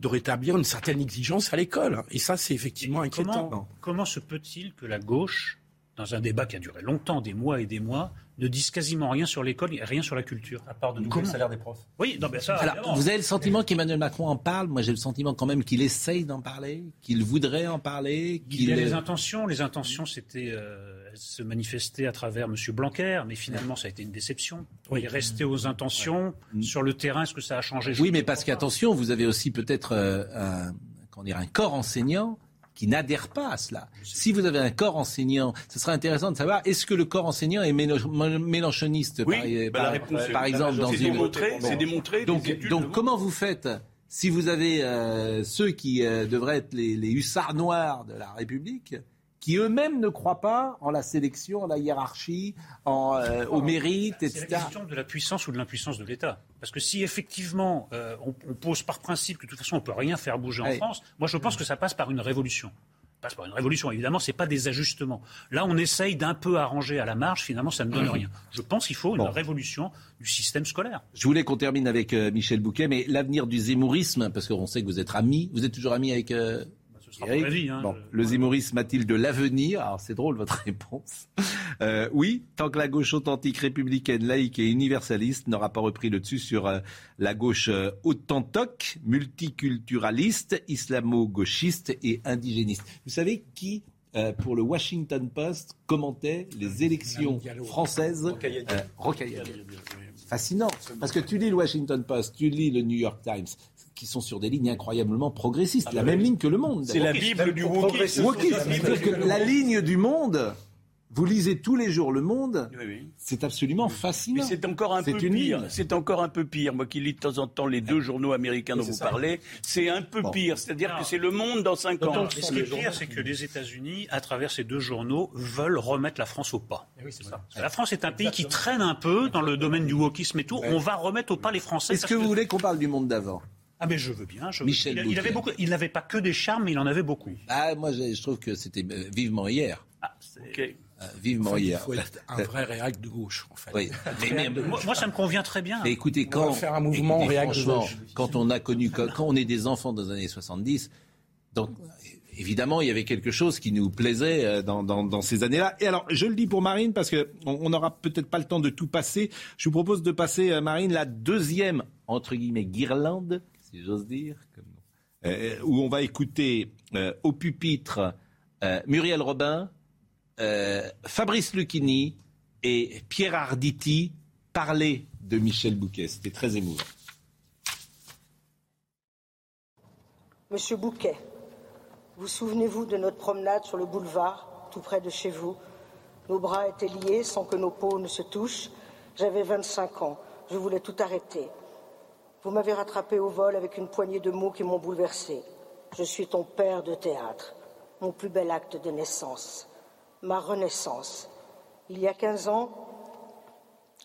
de rétablir une certaine exigence à l'école. Et ça, c'est effectivement inquiétant. Comment, comment se peut-il que la gauche, dans un débat qui a duré longtemps, des mois et des mois, ne dise quasiment rien sur l'école et rien sur la culture À part de Comment le salaire des profs. Oui, non, mais ça. Alors, évidemment. vous avez le sentiment qu'Emmanuel Macron en parle? Moi, j'ai le sentiment quand même qu'il essaye d'en parler, qu'il voudrait en parler, Il y a les intentions. Les intentions, c'était euh, se manifester à travers M. Blanquer, mais finalement, ça a été une déception. Il est resté aux intentions. Sur le terrain, est-ce que ça a changé? Oui, mais parce qu'attention, vous avez aussi peut-être euh, un un corps enseignant qui n'adhère pas à cela. Si vous avez un corps enseignant, ce serait intéressant de savoir est-ce que le corps enseignant est mélanchoniste, oui, par, bah par, par exemple, dans une. Démontré, C'est démontré. Donc, donc comment vous faites si vous avez euh, ceux qui euh, devraient être les, les, hussards noirs de la République, qui eux-mêmes ne croient pas en la sélection, en la hiérarchie, en, euh, au mérite, etc. C'est la question de la puissance ou de l'impuissance de l'État. Parce que si effectivement euh, on, on, pose par principe que de toute façon on peut rien faire bouger en. France, moi je pense que ça passe par une révolution. Passe par une révolution. Évidemment, c'est pas des ajustements. Là, on essaye d'un peu arranger à la marge. Finalement, ça ne donne rien. Je pense qu'il faut une révolution du système scolaire. Je voulais qu'on termine avec euh, Michel Bouquet, mais l'avenir du zémourisme, parce qu'on sait que vous êtes amis, vous êtes toujours amis avec euh, sera Eric pour la vie, hein, Bon, Le zémourisme a-t-il de l'avenir Alors c'est drôle votre réponse. Euh, oui, tant que la gauche authentique, républicaine, laïque et universaliste n'aura pas repris le dessus sur euh, la gauche euh, autantoque, multiculturaliste, islamo-gauchiste et indigéniste. Vous savez qui euh, pour le Washington Post, commentait les élections françaises? Euh. Fascinant. Parce que tu lis le Washington Post, tu lis le New York Times, qui sont sur des lignes incroyablement progressistes. la même ligne que le monde. C'est la Bible du wokisme. La ligne du monde, vous lisez tous les jours le monde, c'est absolument fascinant. Mais c'est encore un C'est peu une pire. C'est encore un peu pire. Moi qui lis de temps en temps les deux journaux américains dont vous ça. parlez, c'est un peu pire. C'est-à-dire que c'est le monde dans cinq ans. Ce qui est pire, c'est que les États-Unis, à travers ces deux journaux, veulent remettre la France au pas. La France est un pays qui traîne un peu dans le domaine du wokisme et tout. On va remettre au pas les Français. Est-ce que vous voulez qu'on parle du monde d'avant? Ah mais je veux bien. je veux- Michel il, avait beaucoup. Il n'avait pas que des charmes, mais il en avait beaucoup. Ah, moi, je, je trouve que c'était euh, vivement hier. Ok. Euh, vivement Enfin, il hier. faut être un vrai réac de gauche, en fait. Oui. Mais, mais- moi, moi, ça me convient très bien. mais écoutez, On va quand, faire un mouvement écoutez, réac de franchement, gauche. quand on a connu, quand, quand on est des enfants dans les années 70, donc, évidemment, il y avait quelque chose qui nous plaisait euh, dans, dans, dans ces années-là. Et alors, je le dis pour Marine, parce qu'on on n'aura peut-être pas le temps de tout passer. Je vous propose de passer, euh, Marine, la deuxième, entre guillemets, guirlande, euh, où on va écouter euh, au pupitre euh, Muriel Robin, Fabrice Lucchini et Pierre Arditi parler de Michel Bouquet. C'était très émouvant. Monsieur Bouquet, vous souvenez-vous de notre promenade sur le boulevard, tout près de chez vous? Nos bras étaient liés sans que nos peaux ne se touchent. J'avais 25 ans. Je voulais tout arrêter. Vous m'avez rattrapé au vol avec une poignée de mots qui m'ont bouleversé. Je suis ton père de théâtre, mon plus bel acte de naissance, ma renaissance. Il y a 15 ans,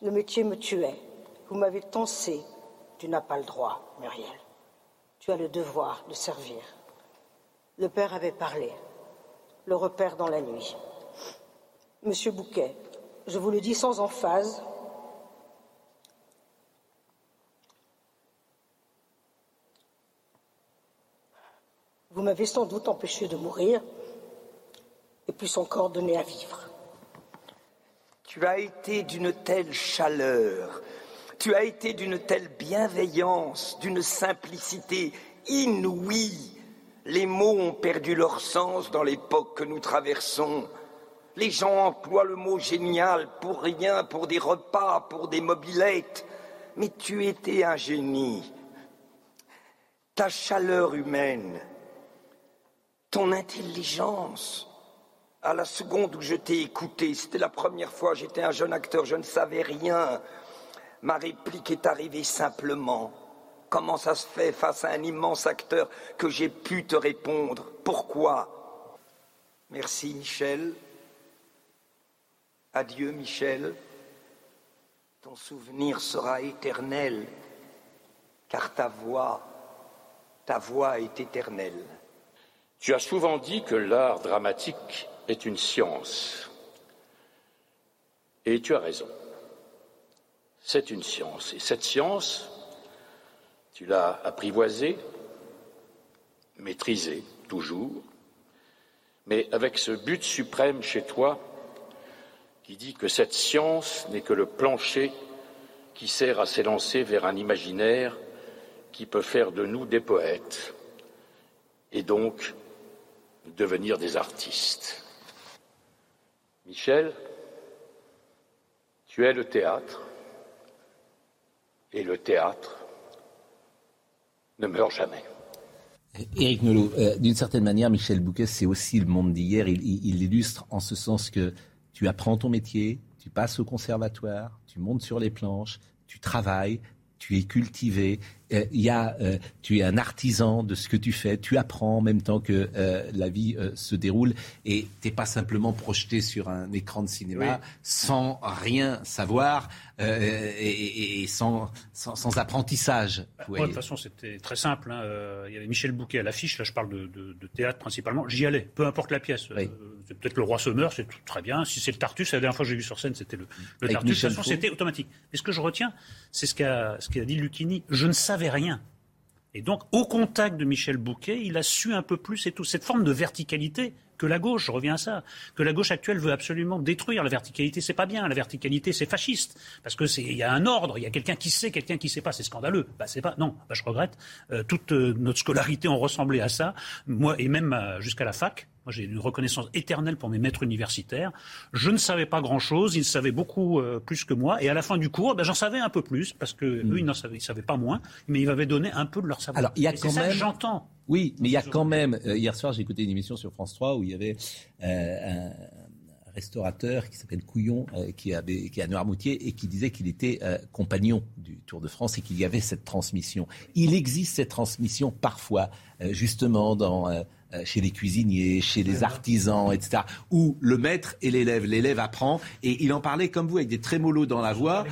le métier me tuait. Vous m'avez tensé. Tu n'as pas le droit, Muriel. Tu as le devoir de servir. Le père avait parlé. Le repère dans la nuit. Monsieur Bouquet, je vous le dis sans emphase, vous m'avez sans doute empêché de mourir et plus encore donné à vivre. Tu as été d'une telle chaleur, tu as été d'une telle bienveillance, d'une simplicité inouïe. Les mots ont perdu leur sens dans l'époque que nous traversons. Les gens emploient le mot génial pour rien, pour des repas, pour des mobilettes. Mais tu étais un génie. Ta chaleur humaine, ton intelligence, à la seconde où je t'ai écouté, c'était la première fois, j'étais un jeune acteur, je ne savais rien. Ma réplique est arrivée simplement. Comment ça se fait face à un immense acteur que j'ai pu te répondre? Pourquoi? Merci Michel. Adieu Michel. Ton souvenir sera éternel, car ta voix, ta voix est éternelle. Tu as souvent dit que l'art dramatique est une science. Et tu as raison. C'est une science. Et cette science, tu l'as apprivoisée, maîtrisée toujours, mais avec ce but suprême chez toi qui dit que cette science n'est que le plancher qui sert à s'élancer vers un imaginaire qui peut faire de nous des poètes et donc devenir des artistes. Michel, tu es le théâtre et le théâtre ne meurt jamais. Éric Nolot, euh, d'une certaine manière, Michel Bouquet, c'est aussi le monde d'hier. Il, il, illustre en ce sens que tu apprends ton métier, tu passes au conservatoire, tu montes sur les planches, tu travailles, tu es cultivé, euh, y a, euh, tu es un artisan de ce que tu fais, tu apprends en même temps que euh, la vie se déroule et tu n'es pas simplement projeté sur un écran de cinéma sans rien savoir et, sans, sans, apprentissage. de toute façon, c'était très simple. Hein. Il y avait Michel Bouquet à l'affiche, là je parle de, théâtre principalement. J'y allais, peu importe la pièce. c'est peut-être le roi Sommeur, c'est très bien. Si c'est le Tartus, la dernière fois que j'ai vu sur scène, c'était le, le Tartus. De toute façon, c'était automatique. Mais ce que je retiens, c'est ce qu'a ce qu'a dit Lucchini. Je ne savais rien. Et donc, au contact de Michel Bouquet, il a su un peu plus et tout. Cette forme de verticalité que la gauche, je reviens à ça, que la gauche actuelle veut absolument détruire. La verticalité, c'est pas bien. La verticalité, c'est fasciste. Parce que c'est, il y a un ordre, il y a quelqu'un qui sait, quelqu'un qui sait pas. C'est scandaleux. Bah, c'est pas, non, bah, je regrette. Euh, toute euh, notre scolarité, on ressemblait à ça. Moi, et même euh, jusqu'à la fac. Moi, j'ai une reconnaissance éternelle pour mes maîtres universitaires. Je ne savais pas grand-chose, ils savaient beaucoup plus que moi. Et à la fin du cours, ben, j'en savais un peu plus, parce que hmm. eux, ils n'en savaient, savaient, pas moins, mais ils m'avaient donné un peu de leur savoir. Alors, il y a quand même... j'entends. Oui, mais il y a quand même. Euh, hier soir, j'ai écouté une émission sur France 3 où il y avait euh, un restaurateur qui s'appelle Couillon, euh, qui, avait, qui est à Noirmoutier et qui disait qu'il était compagnon du Tour de France et qu'il y avait cette transmission. Il existe cette transmission parfois, justement, dans, chez les cuisiniers, chez les artisans, etc., où le maître et l'élève, l'élève apprend et il en parlait comme vous, avec des trémolos dans la voix,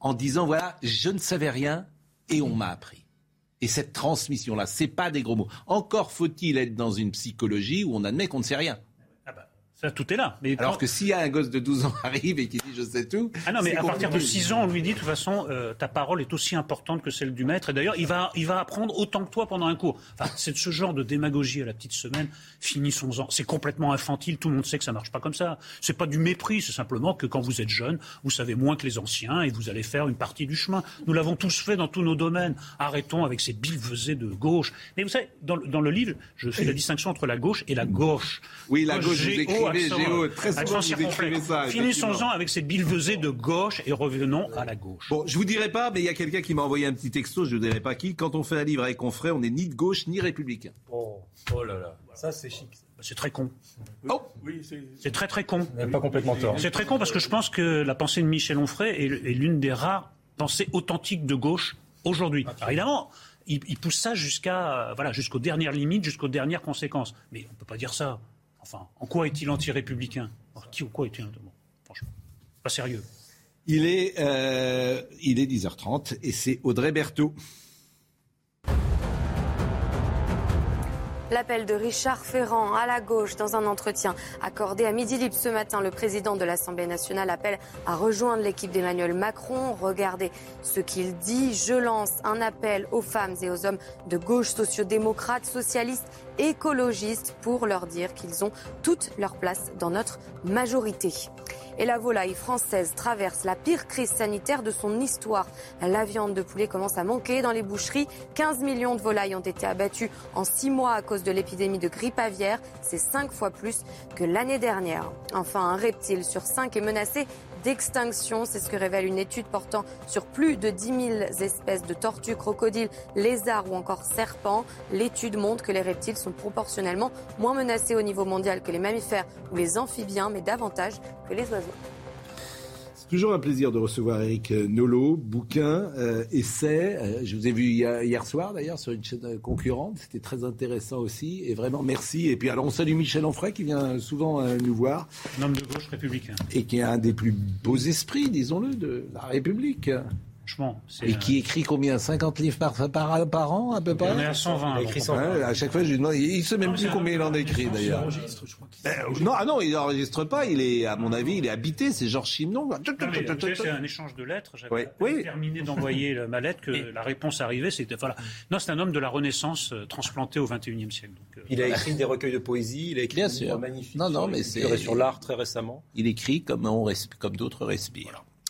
en disant voilà, je ne savais rien et on m'a appris. Et cette transmission-là, c'est pas des gros mots. Encore faut-il être dans une psychologie où on admet qu'on ne sait rien. Ça, tout est là. Mais Alors que s'il y a un gosse de 12 ans arrive et qui dit je sais tout. Ah non, mais à partir de 6 ans, on lui dit de toute façon, euh, ta parole est aussi importante que celle du maître. Et d'ailleurs, il va, il va apprendre autant que toi pendant un cours. Enfin, c'est ce genre de démagogie à la petite semaine. Finissons-en. C'est complètement infantile. Tout le monde sait que ça marche pas comme ça. C'est pas du mépris. C'est simplement que quand vous êtes jeune, vous savez moins que les anciens et vous allez faire une partie du chemin. Nous l'avons tous fait dans tous nos domaines. Arrêtons avec ces billevesées de gauche. Mais vous savez, dans, dans le livre, je fais la distinction entre la gauche et la gauche. Oui, la gauche, vous très souvent Finissons-en avec cette billevesée de gauche et revenons à la gauche. Bon, je vous dirai pas, mais il y a quelqu'un qui m'a envoyé un petit texto, je ne dirai pas qui. Quand on fait un livre avec Confrère, on n'est ni de gauche ni républicain. Oh, oh là là, ça c'est chic. Bah, c'est très con. Oh oui, c'est très très con. Pas complètement tort. C'est très con parce que je pense que la pensée de Michel Onfray est, l'une des rares pensées authentiques de gauche aujourd'hui. Évidemment, il, pousse ça jusqu'à voilà jusqu'aux dernières limites, jusqu'aux dernières conséquences. Mais on ne peut pas dire ça. Enfin, en quoi est-il anti-républicain? Qui ou quoi est-il bon, Franchement, pas sérieux. Il est, euh, il est 10h30 et c'est Audrey Berthaud. L'appel de Richard Ferrand à la gauche dans un entretien accordé à Midi Libre ce matin. Le président de l'Assemblée nationale appelle à rejoindre l'équipe d'Emmanuel Macron. Regardez ce qu'il dit. Je lance un appel aux femmes et aux hommes de gauche sociodémocrates, socialistes écologistes pour leur dire qu'ils ont toute leur place dans notre majorité. Et la volaille française traverse la pire crise sanitaire de son histoire. La viande de poulet commence à manquer dans les boucheries. 15 millions de volailles ont été abattues en six mois à cause de l'épidémie de grippe aviaire. C'est cinq fois plus que l'année dernière. Enfin, un reptile sur cinq est menacé d'extinction. C'est ce que révèle une étude portant sur plus de 10 000 espèces de tortues, crocodiles, lézards ou encore serpents. L'étude montre que les reptiles sont proportionnellement moins menacés au niveau mondial que les mammifères ou les amphibiens, mais davantage que les oiseaux. Toujours un plaisir de recevoir Eric Nolot, bouquin, euh, essai. Euh, je vous ai vu hier, soir d'ailleurs sur une chaîne concurrente. C'était très intéressant aussi. Et vraiment merci. Et puis alors on salue Michel Onfray qui vient souvent euh, nous voir. Un homme de gauche républicain. Et qui est un des plus beaux esprits, disons-le, de la République. Et qui écrit combien? 50 livres par, par, par, an, à peu près? On est à 120. Il écrit 120. à chaque fois, je lui demande. Il ne sait même plus combien il en écrit, d'ailleurs. Il enregistre, je crois. Euh, non, ah non, il n'enregistre pas. Il est, à mon avis, il est habité. C'est Georges Chimnon. C'est un échange de lettres. J'avais oui. terminé d'envoyer ma lettre que la réponse arrivait. C'était voilà. Non, c'est un homme de la Renaissance euh, transplanté au 21e siècle. Donc, euh, il a écrit des recueils de poésie. Il a écrit Bien des sûr. magnifiques. Non, non, mais c'est sur l'art très récemment. Il écrit comme on comme d'autres respirent.